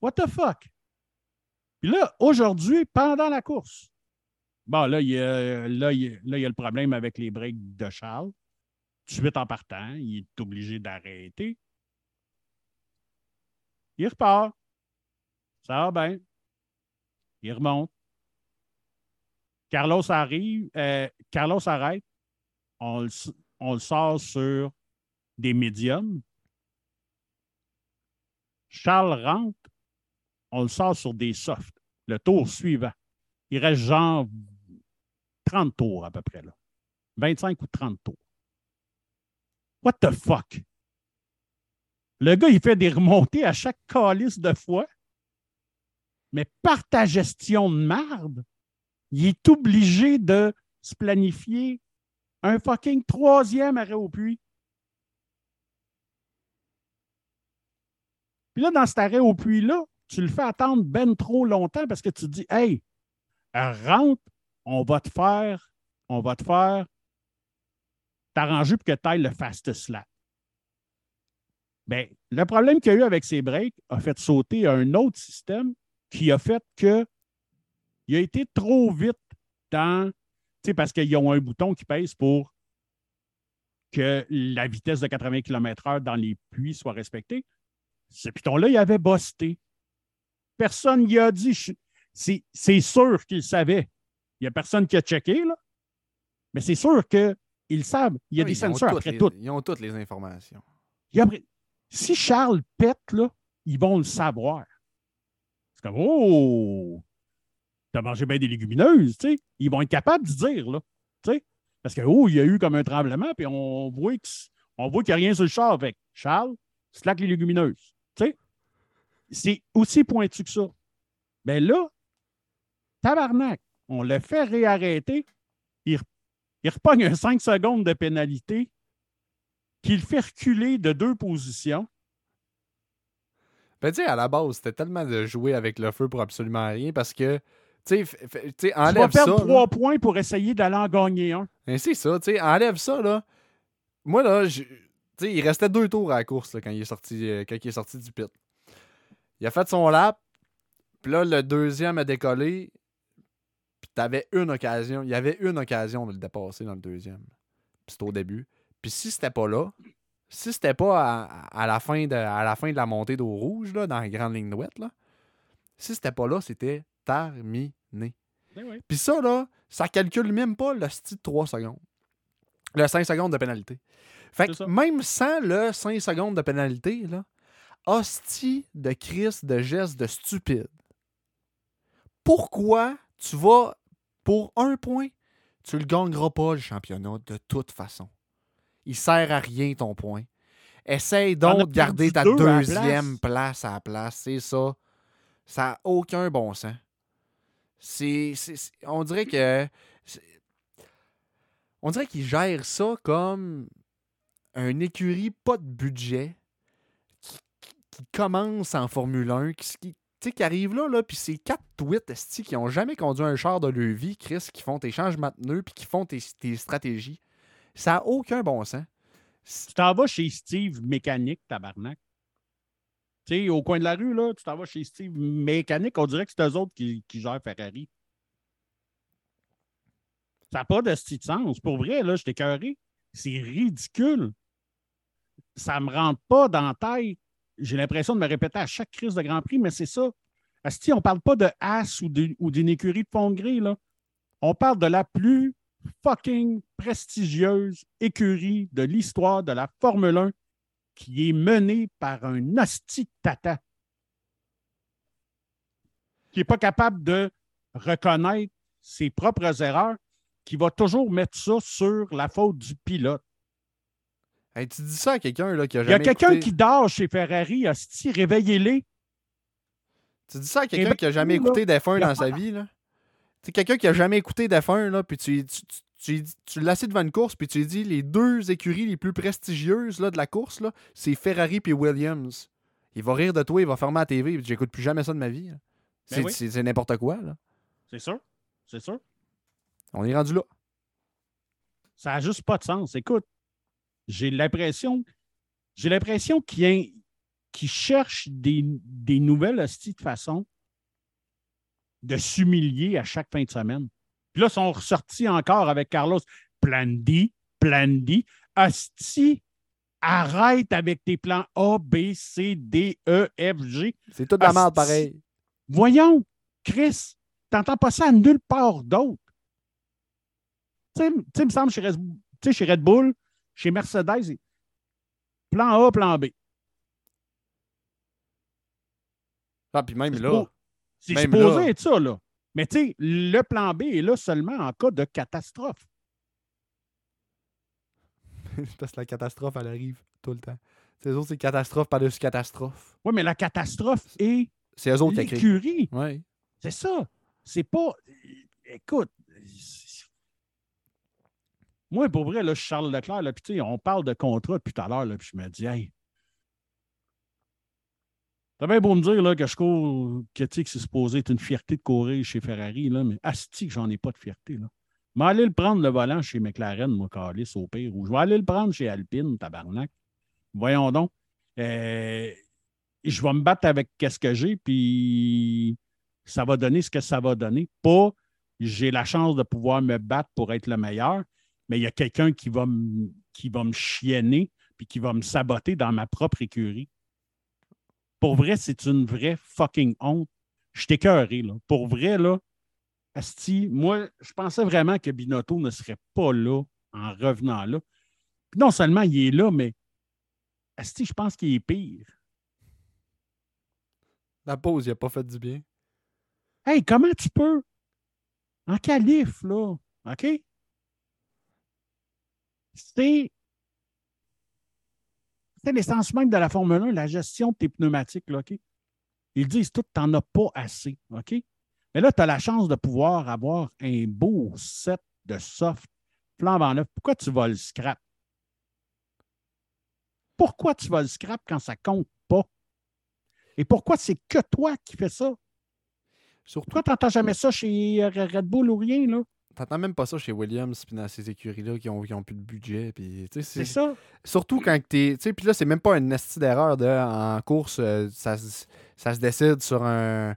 What the fuck? Puis là, aujourd'hui, pendant la course, bon, là, il y a, là, il y a le problème avec les breaks de Charles suite en partant, il est obligé d'arrêter. Il repart. Ça va bien. Il remonte. Carlos arrive. Euh, Carlos arrête. On le, sort sur des médiums. Charles rentre. On le sort sur des softs. Le tour suivant. Il reste genre 30 tours à peu près là. 25 ou 30 tours. What the fuck? Le gars, il fait des remontées à chaque calice de fois, mais par ta gestion de marde, il est obligé de se planifier un fucking troisième arrêt au puits. Puis là, dans cet arrêt au puits-là, tu le fais attendre ben trop longtemps parce que tu dis Hey, rentre, on va te faire, on va te faire t'arranger pour que tu ailles le fastest lap. Bien, le problème qu'il y a eu avec ces breaks a fait sauter un autre système qui a fait que Il a été trop vite dans. Parce qu'ils ont un bouton qui pèse pour que la vitesse de 80 km/h dans les puits soit respectée. Ce piton-là, il avait busté. Personne n'y a dit. C'est sûr qu'il savait. Il n'y a personne qui a checké, là. Mais c'est sûr qu'ils savent. Il y a des sensors après tout. Ils ont toutes les informations. si Charles pète, là, ils vont le savoir. C'est comme Oh! T'as mangé bien des légumineuses, tu sais. Ils vont être capables de dire, là. Tu sais. Parce que, oh, il y a eu comme un tremblement, puis on voit qu'il n'y a rien sur le char avec. Charles, slack les légumineuses. Tu sais. C'est aussi pointu que ça. Mais là, tabarnak, on le fait réarrêter. Il, il repogne un 5 secondes de pénalité qu'il fait reculer de deux positions. Ben, tu sais, à la base, c'était tellement de jouer avec le feu pour absolument rien parce que, tu sais, enlève ça. Tu vas perdre trois points pour essayer d'aller en gagner un. Ben, c'est ça, tu sais, enlève ça, là. Moi, là, il restait deux tours à la course quand, il est sorti, euh, quand il est sorti du pit. Il a fait son lap, puis là, le deuxième a décollé, t'avais une occasion, il y avait une occasion de le dépasser dans le deuxième. Puis c'était au début. Puis si c'était pas là, si c'était pas à, la fin de, à la fin de la montée d'eau rouge, là, dans la grande ligne ouest, là, si c'était pas là, c'était terminé. Ben Puis ça, là, ça calcule même pas le style de 3 secondes. Le 5 secondes de pénalité. Fait que même sans le 5 secondes de pénalité, là, hostie de crise de geste de stupide. Pourquoi tu vas pour un point? Tu le gagneras pas, le championnat, de toute façon. Il sert à rien ton point. Essaye donc de garder ta deuxième place. à la place. C'est ça. Ça n'a aucun bon sens. C'est, on dirait que. On dirait qu'il gère ça comme un écurie pas de budget qui, commence en Formule 1, qui, qui arrive là, là puis c'est quatre tweets qui n'ont jamais conduit un char de leur vie, Chris, qui font tes changements de pneus puis qui font tes, tes stratégies. Ça n'a aucun bon sens. Tu t'en vas chez Steve Mécanique, tabarnak. Tu sais, au coin de la rue, là, tu t'en vas chez Steve Mécanique, on dirait que c'est eux autres qui, qui gèrent Ferrari. Ça n'a pas de sens. Pour vrai, là, je t'ai. C'est ridicule. Ça ne me rentre pas dans la tête. J'ai l'impression de me répéter à chaque crise de Grand Prix, mais c'est ça. Asti, on ne parle pas de As ou d'une écurie de fond gris. On parle de la plus fucking prestigieuse écurie de l'histoire de la Formule 1 qui est menée par un asti tata qui n'est pas capable de reconnaître ses propres erreurs, qui va toujours mettre ça sur la faute du pilote. Tu dis ça à quelqu'un qui a jamais. Il y a quelqu'un qui dort chez Ferrari, réveillez-les. Tu dis ça à quelqu'un qui n'a jamais écouté d'F1 dans sa vie, là? C'est quelqu'un qui a jamais écouté d'F1, là, puis tu, tu, tu, tu l'assis devant une course, puis tu lui dis les deux écuries les plus prestigieuses là, de la course, là, c'est Ferrari et Williams. Il va rire de toi, il va fermer la TV, j'écoute plus jamais ça de ma vie. Ben c'est n'importe quoi. là. C'est sûr. C'est sûr. On est rendu là. Ça n'a juste pas de sens. Écoute, j'ai l'impression. J'ai l'impression qu'il qu cherche des, des nouvelles hosties de façon de s'humilier à chaque fin de semaine. Puis là, ils sont ressortis encore avec Carlos. Plan D, plan D. Asti, arrête avec tes plans A, B, C, D, E, F, G. C'est tout de la merde pareil. Voyons, Chris, t'entends pas ça à nulle part d'autre. Tu sais, il me semble, chez Red, chez Red Bull, chez Mercedes, plan A, plan B. Ah, puis même là. C'est supposé être ça, là. Mais tu sais, le plan B est là seulement en cas de catastrophe. Parce que la catastrophe, elle arrive tout le temps. C'est autres, c'est catastrophe par-dessus catastrophe. Oui, mais la catastrophe est. C'est eux autres qui. C'est ça. C'est pas. Écoute. Moi, pour vrai, là, je suis Charles Leclerc, là, puis on parle de contrat depuis tout à l'heure, puis je me dis, hey, T'as bien beau me dire là, que je cours, que, que c'est supposé être une fierté de courir chez Ferrari, là, mais asti que j'en ai pas de fierté. Là. Je vais aller le prendre le volant chez McLaren, moi, Calis, au pire. Ou je vais aller le prendre chez Alpine, tabarnak. Voyons donc. Euh, je vais me battre avec qu'est-ce que j'ai, puis ça va donner ce que ça va donner. Pas j'ai la chance de pouvoir me battre pour être le meilleur, mais il y a quelqu'un qui va me qui va me chienner puis qui va me saboter dans ma propre écurie. Pour vrai, c'est une vraie fucking honte. Je t'écœuré, là. Pour vrai, là, Asti, moi, je pensais vraiment que Binotto ne serait pas là en revenant là. Puis non seulement il est là, mais Asti, je pense qu'il est pire. La pause, il n'a pas fait du bien. Hey, comment tu peux? En calife, là. OK? C'est. C'est l'essence même de la Formule 1, la gestion de tes pneumatiques, là, OK? Ils disent tout, tu n'en as pas assez, OK? Mais là, tu as la chance de pouvoir avoir un beau set de soft flambant neuf. Pourquoi tu vas le scrap? Pourquoi tu vas le scrap quand ça compte pas? Et pourquoi c'est que toi qui fais ça? Surtout, tu n'entends jamais ça chez Red Bull ou rien, là? T'entends même pas ça chez Williams puis dans ces écuries-là qui ont, ont plus de budget. C'est ça. Surtout quand t'es. Puis là, c'est même pas une astuce d'erreur de en course, euh, ça, ça se décide sur un,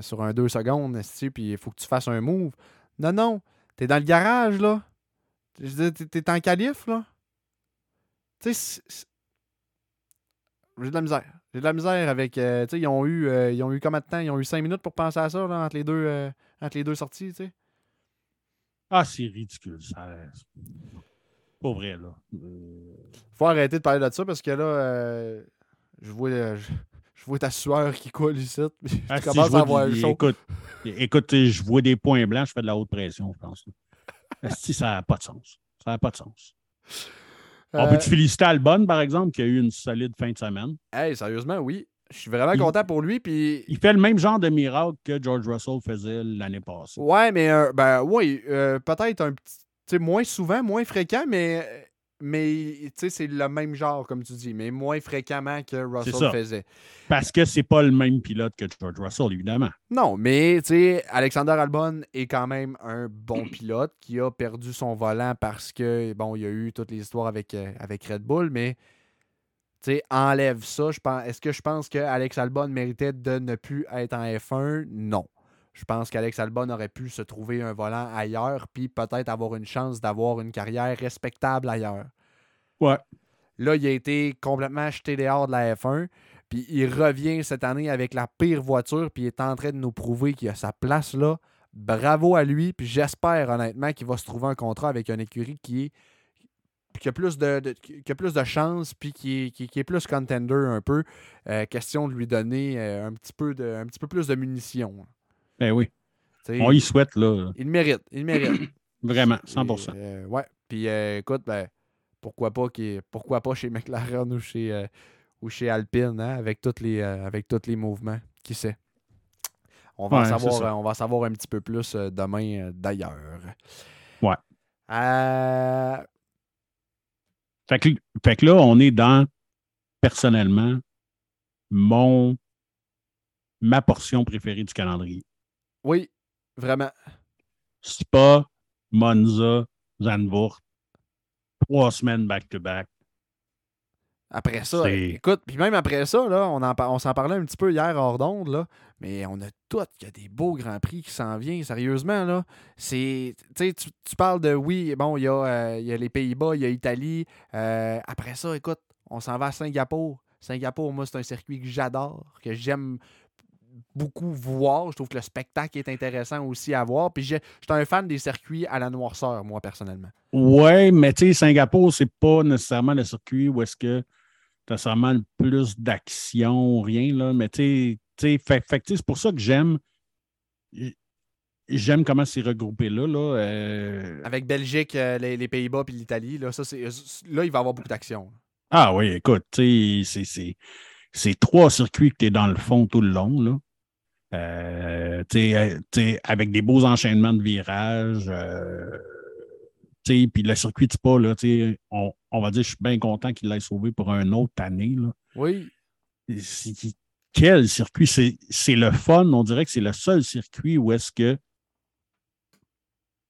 sur un 2 secondes, puis il faut que tu fasses un move. Non, non. T'es dans le garage, là. T'es en calife, là. Tu sais, j'ai de la misère. J'ai de la misère avec. Euh, tu sais, ils ont eu. Euh, ils ont eu combien de temps? Ils ont eu 5 minutes pour penser à ça, là, entre les deux, euh, entre les deux sorties, tu sais. Ah, c'est ridicule, ça. Pas vrai, là. Faut arrêter de parler de ça parce que là, je vois. Je vois ta sueur qui coule ici. Ah, tu commences à avoir le chaud. Écoute, écoute, je vois des points blancs, je fais de la haute pression, je pense. si ça n'a pas de sens? Ça n'a pas de sens. On peut te euh, féliciter Albon, par exemple, qui a eu une solide fin de semaine? Hey, sérieusement, oui. Je suis vraiment content pour lui. Puis... Il fait le même genre de miracle que George Russell faisait l'année passée. Ouais, mais euh, ben oui, euh, peut-être un petit. moins souvent, moins fréquent, mais mais c'est le même genre, comme tu dis, mais moins fréquemment que Russell faisait. Parce que c'est pas le même pilote que George Russell, évidemment. Non, mais Alexander Albon est quand même un bon pilote qui a perdu son volant parce que, bon, il y a eu toutes les histoires avec, euh, avec Red Bull, mais enlève ça. Est-ce que je pense que Alex Albon méritait de ne plus être en F1? Non. Je pense qu'Alex Albon aurait pu se trouver un volant ailleurs, puis peut-être avoir une chance d'avoir une carrière respectable ailleurs. Ouais. Là, il a été complètement jeté dehors de la F1, puis il revient cette année avec la pire voiture, puis il est en train de nous prouver qu'il a sa place là. Bravo à lui, puis j'espère honnêtement qu'il va se trouver un contrat avec une écurie qui est qui a plus de, qui a plus de chance puis qui est, qui, est, plus contender un peu. Euh, question de lui donner euh, un, petit peu de, un petit peu plus de munitions. Ben oui. On y souhaite, là. Il mérite. Il mérite. Vraiment, 100% euh, Ouais. Puis euh, écoute, ben, pourquoi pas, pourquoi pas chez McLaren ou chez, euh, ou chez Alpine, hein, avec, toutes les, avec tous les mouvements. Qui sait? On va, savoir, on va savoir un petit peu plus demain d'ailleurs. Ouais. Fait que, fait que là, on est dans, personnellement, mon ma portion préférée du calendrier. Oui, vraiment. Spa, Monza, Zandvoort. Trois semaines back-to-back. Après ça, écoute, puis même après ça, là, on, on s'en parlait un petit peu hier hors d'onde, là, mais on a tout qu'il y a des beaux grands prix qui s'en viennent, sérieusement, là. C'est, tu, tu parles de, oui, bon, il y, euh, y, a les Pays-Bas, il y a l'Italie. Euh, après ça, écoute, on s'en va à Singapour. Singapour, moi, c'est un circuit que j'adore, que j'aime beaucoup voir. Je trouve que le spectacle est intéressant aussi à voir. Puis je suis un fan des circuits à la noirceur, moi, personnellement. Ouais, mais tu sais, Singapour, c'est pas nécessairement le circuit où est-ce que le plus d'action, rien, là. Mais tu sais, fait, c'est pour ça que j'aime. J'aime comment c'est regroupé là. là euh. Avec Belgique, euh, les, Pays-Bas puis l'Italie, là, ça, là, il va y avoir beaucoup d'action. Ah oui, écoute, c'est trois circuits que tu es dans le fond tout le long. Là. Euh, avec des beaux enchaînements de virages. Euh, puis le circuit de Spa, là, on, on va dire, je suis bien content qu'il l'ait sauvé pour une autre année. Là. Oui. Quel circuit? C'est le fun. On dirait que c'est le seul circuit où est-ce que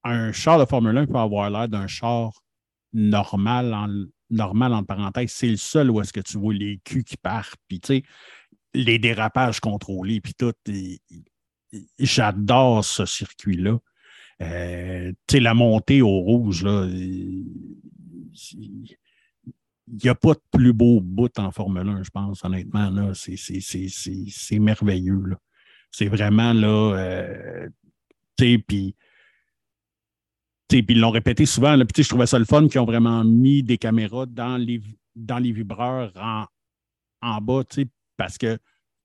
un char de Formule 1 peut avoir l'air d'un char normal, en, normal entre parenthèses. C'est le seul où est-ce que tu vois les culs qui partent. Puis, tu sais, les dérapages contrôlés, puis tout. j'adore ce circuit-là. Euh, la montée au rouge, là, il n'y a pas de plus beau bout en Formule 1, je pense, honnêtement. Là, c'est merveilleux. Là. C'est vraiment là. Euh, puis. Ils l'ont répété souvent. Je trouvais ça le fun qu'ils ont vraiment mis des caméras dans les, dans les vibreurs en, en bas, parce que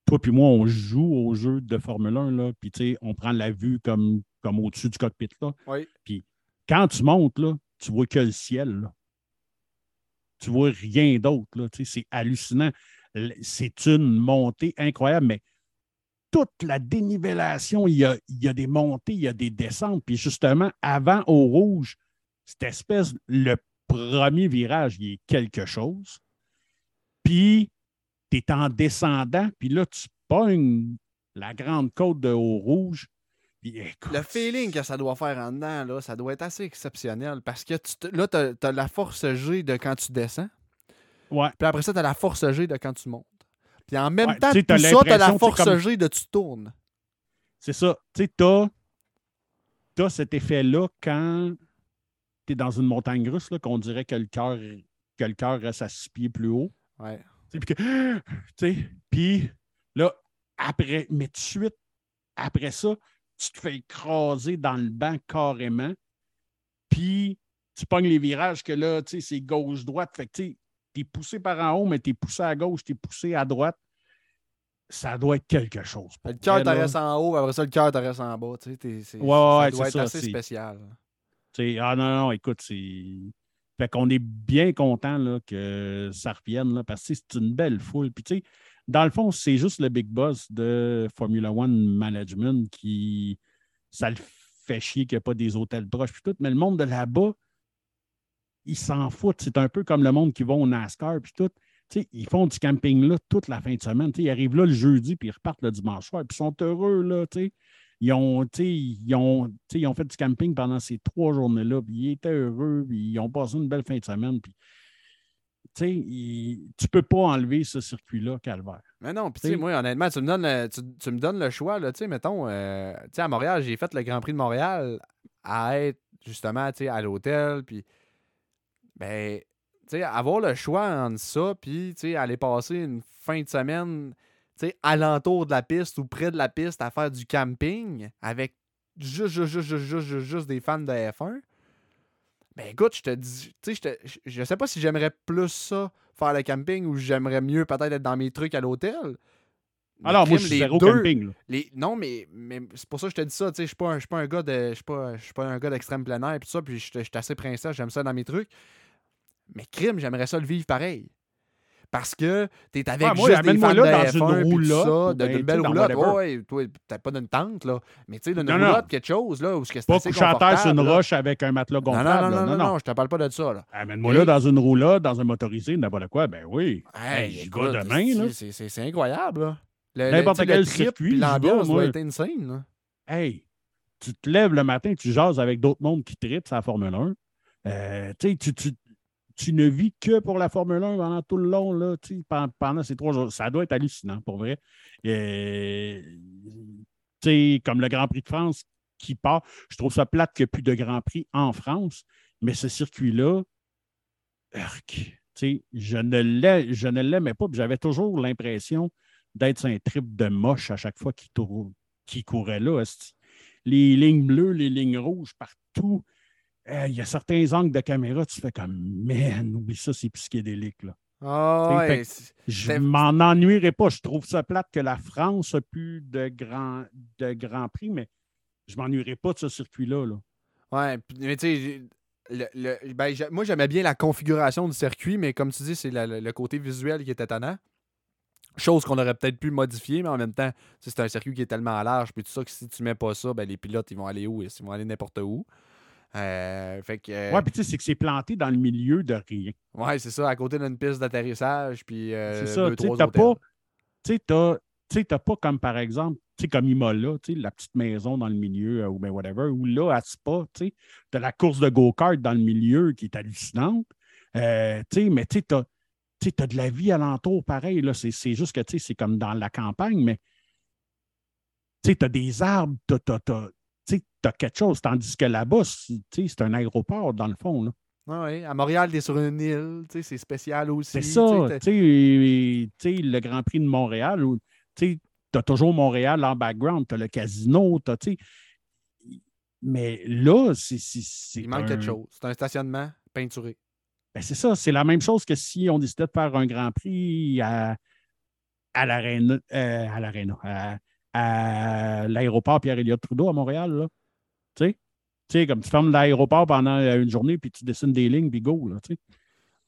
toi puis moi, on joue au jeu de Formule 1, là, puis on prend la vue comme, comme au-dessus du cockpit. Là. Puis quand tu montes, là, tu vois que le ciel. Là. Tu vois rien d'autre. C'est hallucinant. C'est une montée incroyable, mais toute la dénivellation, il y, a, il y a des montées, il y a des descentes. Puis justement, avant au rouge, cette espèce, le premier virage, il est quelque chose. Puis tu es en descendant, puis là, tu pognes la grande côte de Haut-Rouge. Le feeling que ça doit faire en dedans, là, ça doit être assez exceptionnel parce que tu là, tu as, la force G de quand tu descends. Ouais. Puis après ça, tu as la force G de quand tu montes. Puis en même temps, tout ça, tu as la force G de tu tournes. C'est ça. Tu sais, tu as, cet effet-là quand tu es dans une montagne russe, qu'on dirait que le cœur reste à six pieds plus haut. Ouais. Puis là, après, mais tout de suite, après ça, tu te fais écraser dans le banc carrément. Puis tu pognes les virages que là, tu sais, c'est gauche-droite. Fait que tu es poussé par en haut, mais tu es poussé à gauche, tu es poussé à droite. Ça doit être quelque chose. Le cœur reste en haut, après ça, le cœur reste en bas. Tu sais, ouais, ça doit être assez spécial. ah non, non, écoute, c'est. Fait qu'on est bien content que ça revienne là, parce que c'est une belle foule. Puis, tu sais, dans le fond, c'est juste le big boss de Formula One Management qui. Ça le fait chier qu'il n'y a pas des hôtels proches. Puis tout, mais le monde de là-bas, ils s'en foutent. C'est un peu comme le monde qui va au NASCAR. Puis tout. sais, ils font du camping là toute la fin de semaine. sais, ils arrivent là le jeudi, puis ils repartent le dimanche soir. Puis ils sont heureux. Là, sais. Ils ont, ils, ont, ils ont fait du camping pendant ces trois journées-là, puis ils étaient heureux, puis ils ont passé une belle fin de semaine. Puis, tu ne peux pas enlever ce circuit-là, Calvaire. Mais non, puis moi, honnêtement, tu me donnes le, tu, me donnes le choix, là, mettons, euh, à Montréal, j'ai fait le Grand Prix de Montréal à être justement à l'hôtel, puis ben, avoir le choix entre ça, puis aller passer une fin de semaine sais, alentour de la piste ou près de la piste à faire du camping avec juste, juste, juste, juste, juste, des fans de F1. Ben écoute, je te dis, tu sais, je sais pas si j'aimerais plus ça, faire le camping, ou j'aimerais mieux peut-être être dans mes trucs à l'hôtel. Alors, moi, je suis zéro camping. Les, non, mais, mais c'est pour ça que je te dis ça. Je ne suis pas, un, gars de. Je suis pas, pas un gars d'extrême plein air et tout ça. Puis je suis assez princesse, j'aime ça dans mes trucs. Mais crime, j'aimerais ça le vivre pareil. Parce que tu es avec juste des fans là, de dans une roulotte. d'une belle roulotte. Ouais, toi, t'as pas d'une tente, là. Mais tu sais, d'une roulotte, quelque chose, là, où c'est Pas couché à terre sur une roche avec un matelas gonflable. Non, non, non, non, non, je te parle pas de ça, là. Amène-moi là dans une roulotte, dans un motorisé, n'importe quoi. Ben oui. Hey, j'y vais demain, là. C'est incroyable, là. N'importe quel circuit. L'ambiance doit être insane. Hey, tu te lèves le matin, tu jases avec d'autres mondes qui tripent sa Formule 1. Euh, tu, tu, tu ne vis que pour la Formule 1 pendant tout le long, là, pendant ces trois jours. Ça doit être hallucinant, pour vrai. Et, comme le Grand Prix de France qui part, je trouve ça plate qu'il n'y ait plus de Grand Prix en France, mais ce circuit-là, je ne l'aimais pas. J'avais toujours l'impression d'être un trip de moche à chaque fois qu'il qui courait là. Les lignes bleues, les lignes rouges, partout il y a certains angles de caméra, tu fais comme, man, oublie ça, c'est psychédélique. Là. Oh, je m'en ennuierai pas. Je trouve ça plate que la France a plus de grands de grand prix, mais je m'ennuierai pas de ce circuit-là. Là. Ouais, mais tu sais, le, ben, moi j'aimais bien la configuration du circuit, mais comme tu dis, c'est le, côté visuel qui est étonnant. Chose qu'on aurait peut-être pu modifier, mais en même temps, c'est un circuit qui est tellement large, puis tout ça, que si tu mets pas ça, ben, les pilotes, ils vont aller où? Ils vont aller n'importe où. Euh, fait que, euh, ouais, puis tu sais, c'est que c'est planté dans le milieu de rien. Ouais, c'est ça, à côté d'une piste d'atterrissage, puis euh, C'est ça, tu sais, t'as pas... Tu sais, t'as pas comme, par exemple, tu sais, comme Imola, tu sais, la petite maison dans le milieu, ou ben whatever, ou là, à Spa, tu sais, t'as la course de go-kart dans le milieu qui est hallucinante, tu sais, mais tu sais, t'as as de la vie alentour pareil, là, c'est juste que, tu sais, c'est comme dans la campagne, mais tu as des arbres, tu as, quelque chose. Tandis que là-bas, c'est un aéroport, dans le fond. Là. oui, à Montréal, tu es sur une île, c'est spécial aussi. C'est ça, le Grand Prix de Montréal, tu as toujours Montréal en background, tu as le casino, tu sais. Mais là, c'est. Il manque quelque chose. C'est un stationnement peinturé. Ben c'est ça, c'est la même chose que si on décidait de faire un Grand Prix à, à l'Arena, euh, à l'Arena, à, l'aéroport Pierre-Éliott Trudeau à Montréal. Tu sais? Tu sais, comme tu fermes l'aéroport pendant euh, une journée, puis tu dessines des lignes, puis go, là, tu sais.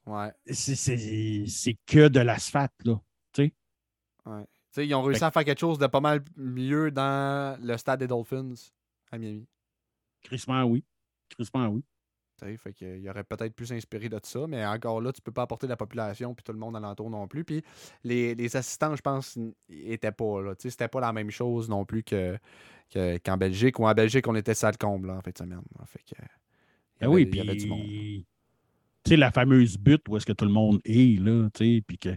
Ouais. C'est que de l'asphalte, là, tu sais. Ouais. Tu sais, ils ont réussi à faire quelque chose de pas mal mieux dans le stade des Dolphins à Miami. Crissement, oui. Crissement, oui. Fait qu'il aurait peut-être pu s'inspirer de ça, mais encore là, tu peux pas apporter la population puis tout le monde alentour non plus. Puis les, assistants, je pense, n'étaient pas là. C'était pas la même chose non plus que, qu'en Belgique. Ou en Belgique, on était sale comble en fait de semaine. Fait que, ben oui, puis tu sais, la fameuse butte où est-ce que tout le monde est, là, tu sais, puis que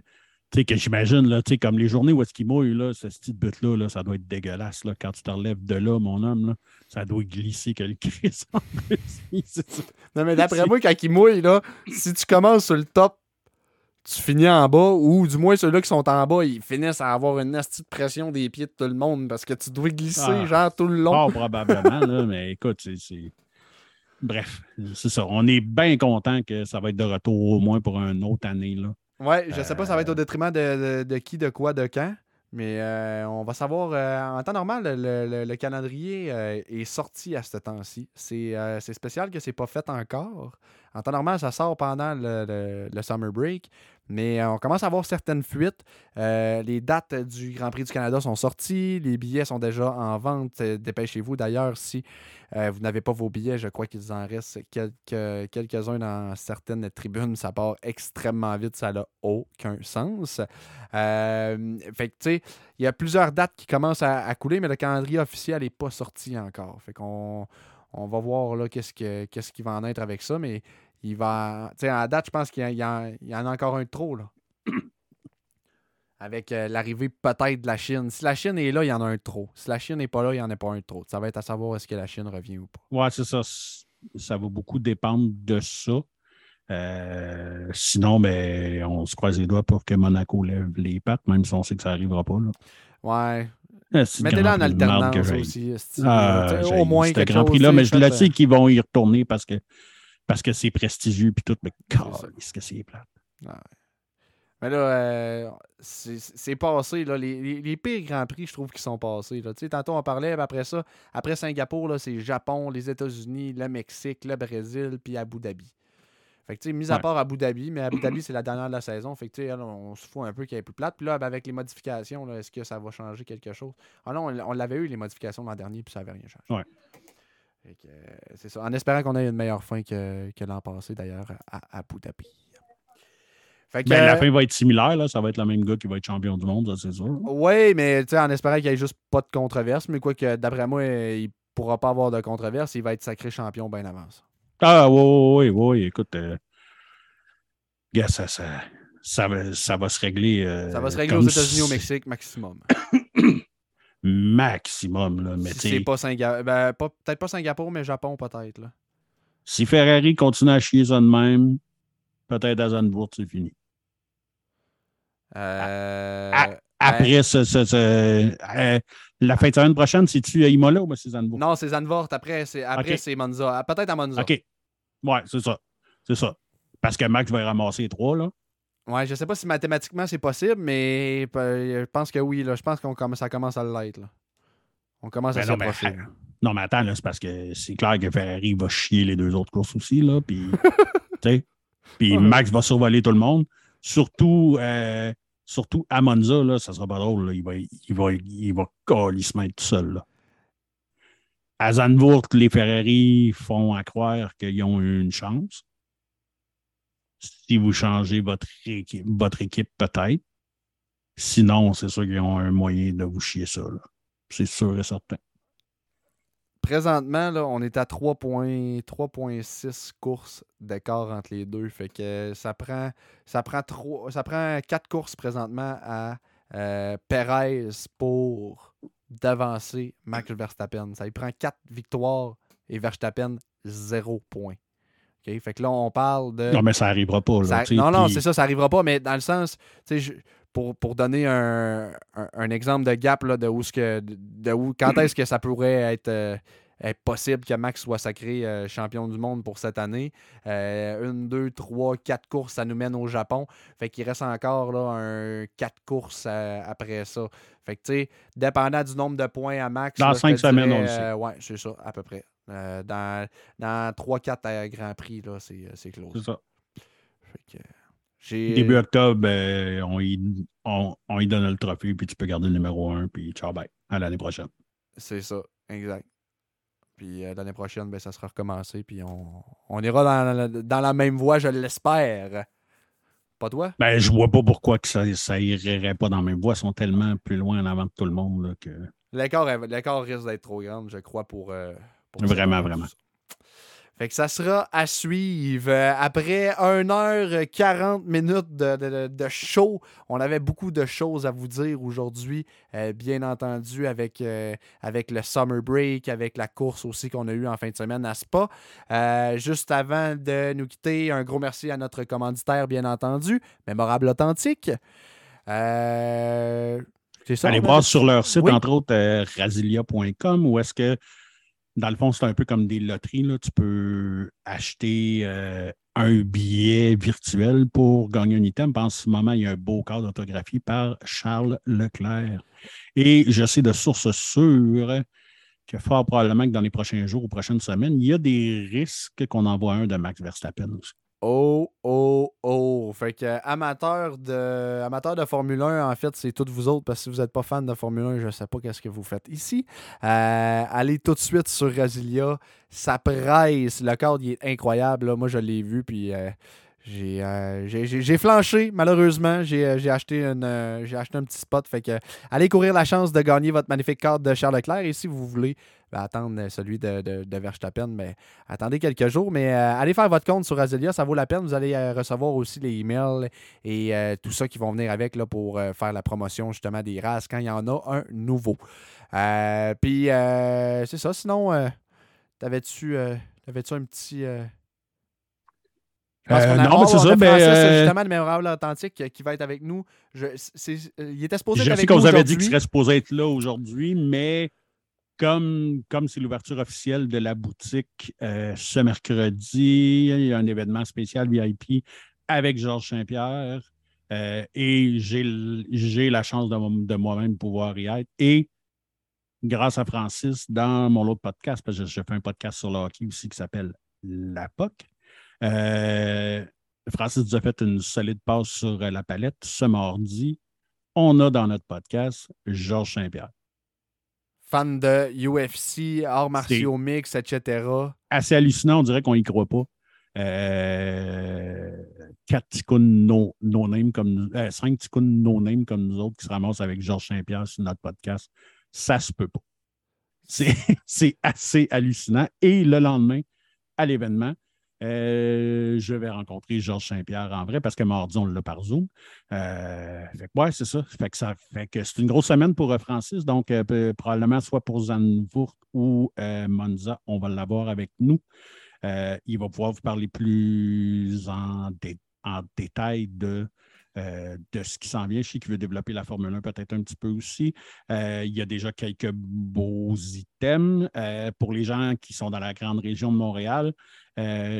sais, que j'imagine, là, tu sais, comme les journées où est-ce qu'il mouille, là, ce petit but-là, là, ça doit être dégueulasse, là. Quand tu te relèves de là, mon homme, là, ça doit glisser que le Christ en Non, mais d'après moi, quand il mouille, là, si tu commences sur le top, tu finis en bas, ou du moins ceux-là qui sont en bas, ils finissent à avoir une petite pression des pieds de tout le monde parce que tu dois glisser, ah. genre, tout le long. Oh, probablement, là, mais écoute, c'est. Bref, c'est ça. On est bien content que ça va être de retour au moins pour une autre année, là. Ouais, je sais pas, ça va être au euh. détriment de, qui, de quoi, de quand. Mais euh, on va savoir, euh, en temps normal, le, calendrier est sorti à ce temps-ci. C'est spécial que c'est pas fait encore. En temps normal, ça sort pendant le, summer break. Mais on commence à avoir certaines fuites. les dates du Grand Prix du Canada sont sorties. Les billets sont déjà en vente. Dépêchez-vous d'ailleurs si euh, vous n'avez pas vos billets, je crois qu'il en reste quelques, quelques-uns dans certaines tribunes. Ça part extrêmement vite, ça n'a aucun sens. Euh, fait que, tu sais, il y a plusieurs dates qui commencent à, couler, mais le calendrier officiel n'est pas sorti encore. Fait qu'on on va voir là qu'est-ce, qu'est-ce qui va en être avec ça, mais il va. Tu sais, à date, je pense qu'il y, en a encore un trop, là avec euh, l'arrivée peut-être de la Chine. Si la Chine est là, il y en a un trop. Si la Chine n'est pas là, il n'y en a pas un trop. Ça va être à savoir est-ce que la Chine revient ou pas. Oui, c'est ça. Ça va beaucoup dépendre de ça. Euh, sinon, ben, on se croise les doigts pour que Monaco lève les pattes, même si on sait que ça n'arrivera pas. Là. Ouais. Ah, Mettez-la en alternance aussi. Ah, au moins ce Grand Prix-là, mais je le sais qu'ils vont y retourner parce que parce que c'est prestigieux puis tout, mais est-ce que c'est plate? Ouais. Mais là, euh, c'est passé. Là, les, les, pires Grands Prix, je trouve, qui sont passés. Là. Tantôt, on parlait, après ça, après Singapour, c'est Japon, les États-Unis, le Mexique, le Brésil, puis Abu Dhabi. Fait que, mis à part Abu Dhabi, mais Abu Dhabi, c'est la dernière de la saison. Fait que, on se fout un peu qu'il ait plus plate. Puis là, ben, avec les modifications, est-ce que ça va changer quelque chose? Ah non, on, l'avait eu, les modifications l'an dernier, puis ça n'avait rien changé. Ouais. C'est ça. En espérant qu'on ait une meilleure fin que, que l'an passé, d'ailleurs, à Abu Dhabi. Ben, la fin va être similaire, là. ça va être le même gars qui va être champion du monde, c'est sûr. Oui, mais en espérant qu'il n'y ait juste pas de controverse, mais quoi que d'après moi, il ne pourra pas avoir de controverse, il va être sacré champion bien avant ça. Ah oui, oui, oui, écoute, euh, ça, ça, ça, va, ça va se régler. Euh, ça va se régler aux États-Unis, au Mexique, maximum. maximum, là. Mais c'est pas Singapour. Ben, peut-être pas Singapour, mais Japon, peut-être. Si Ferrari continue à chier ça de même, peut-être à Zandvoort, c'est fini. Euh, après ce, euh, la fin de semaine prochaine, c'est-tu Imola ou c'est Zandvoort? Non, c'est Zandvoort. Après, c'est après c'est Monza. Ah, peut-être à Monza. OK. Ouais, c'est ça. C'est ça. Parce que Max va ramasser les trois, là. Ouais, je sais pas si mathématiquement c'est possible, mais je pense que oui. Là. Je pense qu'on commence, ça commence à l'être. On commence à ben s'approcher. Non, mais attends, c'est parce que c'est clair que Ferrari va chier les deux autres courses aussi, là. Puis, puis Max va survoler tout le monde. Surtout, euh, surtout à Monza, là, ça sera pas drôle. Il va, il va, il va tout seul. Là. À Zandvoort, les Ferrari font à croire qu'ils ont une chance. Si vous changez votre équipe, peut-être. Sinon, c'est sûr qu'ils ont un moyen de vous chier ça. C'est sûr et certain. Présentement, là, on est à 3.6 courses d'écart entre les deux. Fait que ça prend ça prend ça prend 4 courses présentement à euh, Perez pour d'avancer Max Verstappen. Ça lui prend 4 victoires et Verstappen, 0 points. Fait que là, on parle de. Non, mais ça n'arrivera pas. Là, Ça- non, non, c'est ça, ça arrivera pas, mais dans le sens, je- pour, pour donner un, un- un exemple de gap là, de où ce que de, où quand est-ce que ça pourrait être, euh, être possible que Max soit sacré euh, champion du monde pour cette année? Euh, une, deux, trois, quatre courses, ça nous mène au Japon. Fait qu'il reste encore là, un quatre courses euh, après ça. Fait que tu sais, dépendant du nombre de points à Max. Dans là, cinq semaines, dirais, on le sait. ouais, c'est ça, à peu près. Euh, dans dans 3-4 Grands Prix, là, c'est c'est close. c'est ça. Fait que, Début octobre, euh, on, y, on, on y donne le trophée, puis tu peux garder le numéro 1, puis ciao, bye. À l'année prochaine. C'est ça, exact. Puis euh, l'année prochaine, ben, ça sera recommencé. Puis on, on ira dans la, dans la même voie, je l'espère. Pas toi? Ben, je vois pas pourquoi que ça, ça irait pas dans la même voie. Ils sont tellement plus loin en avant de tout le monde là, que. L'écart, risque d'être trop grand, je crois, pour. euh, pour Vraiment, vraiment. Fait que ça sera à suivre. Euh, Après 1h40 minutes de, de- de show, on avait beaucoup de choses à vous dire aujourd'hui. Euh, bien entendu, avec, euh, avec le summer break, avec la course aussi qu'on a eue en fin de semaine à Spa. Euh, juste avant de nous quitter, un gros merci à notre commanditaire, bien entendu, Mémorable Authentique. Euh, ça, Allez on voir sur leur site, Oui. entre autres, euh, rasilia.com, où est-ce que, dans le fond, c'est un peu comme des loteries. Là. Tu peux acheter euh, un billet virtuel pour gagner un item. En ce moment, il y a un beau cadre autographié par Charles Leclerc. Et je sais de sources sûres que fort probablement que dans les prochains jours ou prochaines semaines, il y a des risques qu'on envoie un de Max Verstappen. Oh, oh, oh. Fait que amateur de, amateur de Formule 1, en fait, c'est toutes vous autres, parce que si vous n'êtes pas fan de Formule 1, je ne sais pas qu'est-ce que vous faites ici. Euh, allez tout de suite sur Rasilia. Ça presse. Le cadre, il est incroyable. là. Moi, je l'ai vu, puis euh, j'ai, euh, j'ai, j'ai- flanché, malheureusement. J'ai, euh, acheté, une, euh, j'ai acheté un petit spot. Fait que allez courir la chance de gagner votre magnifique cadre de Charles Leclerc. Et si vous voulez ben, attendre celui de, de, Verstappen, mais attendez quelques jours. Mais allez faire votre compte sur Azelia, ça vaut la peine. Vous allez recevoir aussi les emails et tout ça qui vont venir avec là, pour faire la promotion justement des races quand il y en a un nouveau. Puis c'est ça. Sinon, t'avais-tu t'avais-tu un petit. Euh, non, mais c'est ça, ben, Francis, euh, justement, le mémorable authentique qui va être avec nous. Je, euh, il était supposé Je être sais qu'on vous avait dit qu'il serait supposé être là aujourd'hui, mais comme comme c'est l'ouverture officielle de la boutique euh, ce mercredi, il y a un événement spécial VIP avec Georges Saint-Pierre et j'ai la chance de, de moi-même pouvoir y être. Et grâce à Francis, dans mon autre podcast, parce que je, je fais un podcast sur le hockey aussi qui s'appelle La POC, euh, Francis nous a fait une solide passe sur euh, la palette ce mardi on a dans notre podcast Georges Saint-Pierre. Fan de UFC, arts martiaux mix, etc. Assez hallucinant, on dirait qu'on y croit pas. Euh, quatre ticounes no, no name comme nous, euh, cinq ticounes no name comme nous autres qui se ramassent avec Georges Saint-Pierre sur notre podcast. Ça se peut pas. C'est c'est assez hallucinant. Et le lendemain, à l'événement, euh, je vais rencontrer Georges Saint-Pierre en vrai parce que mardi, on l'a par Zoom. Euh, fait que, c'est ça. Fait que, c'est une grosse semaine pour euh, Francis. Donc, probablement soit pour Zandvoort ou Monza, on va l'avoir avec nous. Il va pouvoir vous parler plus en détail de, euh, de ce qui s'en vient. Je sais qu'il veut développer la Formule 1 peut-être un petit peu aussi. Euh, il y a déjà quelques beaux items. Euh, pour les gens qui sont dans la grande région de Montréal,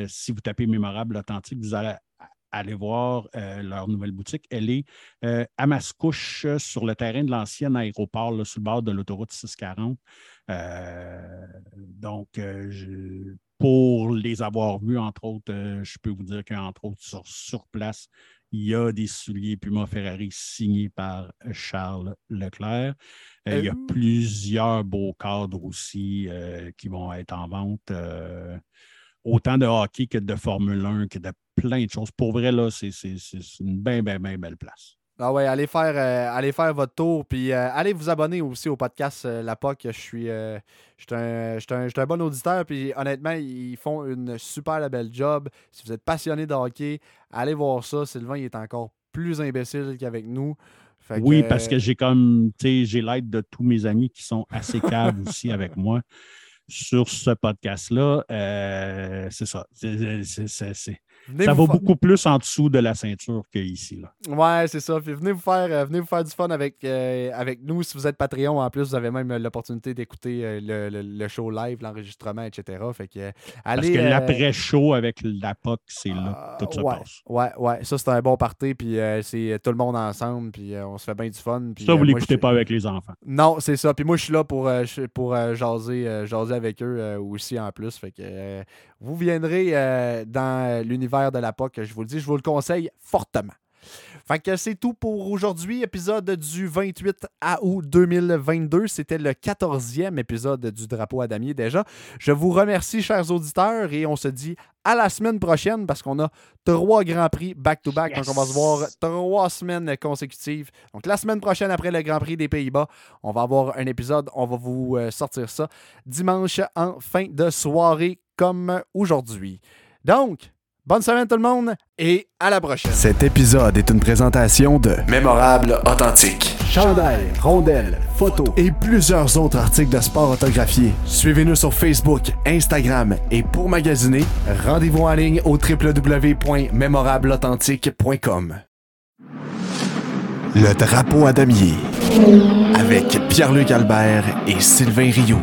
si vous tapez Mémorable Authentique, vous allez voir leur nouvelle boutique. Elle est à Mascouche, sur le terrain de l'ancien aéroport, là, sur le bord de l'autoroute 640. Euh, donc, pour les avoir vus, entre autres, je peux vous dire qu'entre autres, sur, sur place, il y a des souliers Puma Ferrari signés par Charles Leclerc. Euh, il y a Euh. plusieurs beaux cadres aussi euh, qui vont être en vente. euh, autant de hockey que de Formule 1, que de plein de choses. Pour vrai, là, c'est une bien, bien, bien belle place. Ah ouais, allez faire, euh, allez faire votre tour. Puis euh, allez vous abonner aussi au podcast euh, La POC. Je suis, je suis un, un- bon auditeur. Puis honnêtement, ils font une super belle job. Si vous êtes passionné de hockey, allez voir ça. Sylvain il est encore plus imbécile qu'avec nous. Fait Oui, que, parce que j'ai comme, tu sais, j'ai l'aide de tous mes amis qui sont assez caves aussi avec moi sur ce podcast-là. C'est ça. C'est- venez ça va fa- beaucoup plus en dessous de la ceinture qu'ici. Ouais, c'est ça. Puis venez vous faire, euh, venez vous faire du fun avec, euh, avec nous. Si vous êtes Patreon, en plus, vous avez même euh, l'opportunité d'écouter euh, le, le- le show live, l'enregistrement, etc. Fait que euh, Parce allez. que l'après-show avec la POC, c'est là que tout se ouais, passe. Ouais, ouais. Ça, c'est un bon party. Puis c'est tout le monde ensemble. Puis on se fait bien du fun. Puis, Ça, vous moi, l'écoutez pas avec les enfants. Non, c'est ça. Puis moi, je suis là pour, pour jaser, jaser avec eux aussi en plus. Fait que vous viendrez dans l'univers de la POC, je vous le dis, je vous le conseille fortement. Fait que c'est tout pour aujourd'hui. Épisode du 28 août 2022. C'était le 14e épisode du Drapeau à damier déjà. Je vous remercie, chers auditeurs, et on se dit à la semaine prochaine parce qu'on a trois grands prix back-to-back. Donc, on va se voir trois semaines consécutives. Donc, la semaine prochaine, après le Grand Prix des Pays-Bas, on va avoir un épisode. On va vous euh, sortir ça dimanche en fin de soirée comme aujourd'hui. Donc, bonne semaine tout le monde et à la prochaine. Cet épisode est une présentation de Mémorable Authentique. Chandail, rondelles, photos et plusieurs autres articles de sport autographiés. Suivez-nous sur Facebook, Instagram et pour magasiner, rendez-vous en ligne au www.mémorableauthentique.com. Le drapeau à damier avec Pierre-Luc Albert et Sylvain Rioux.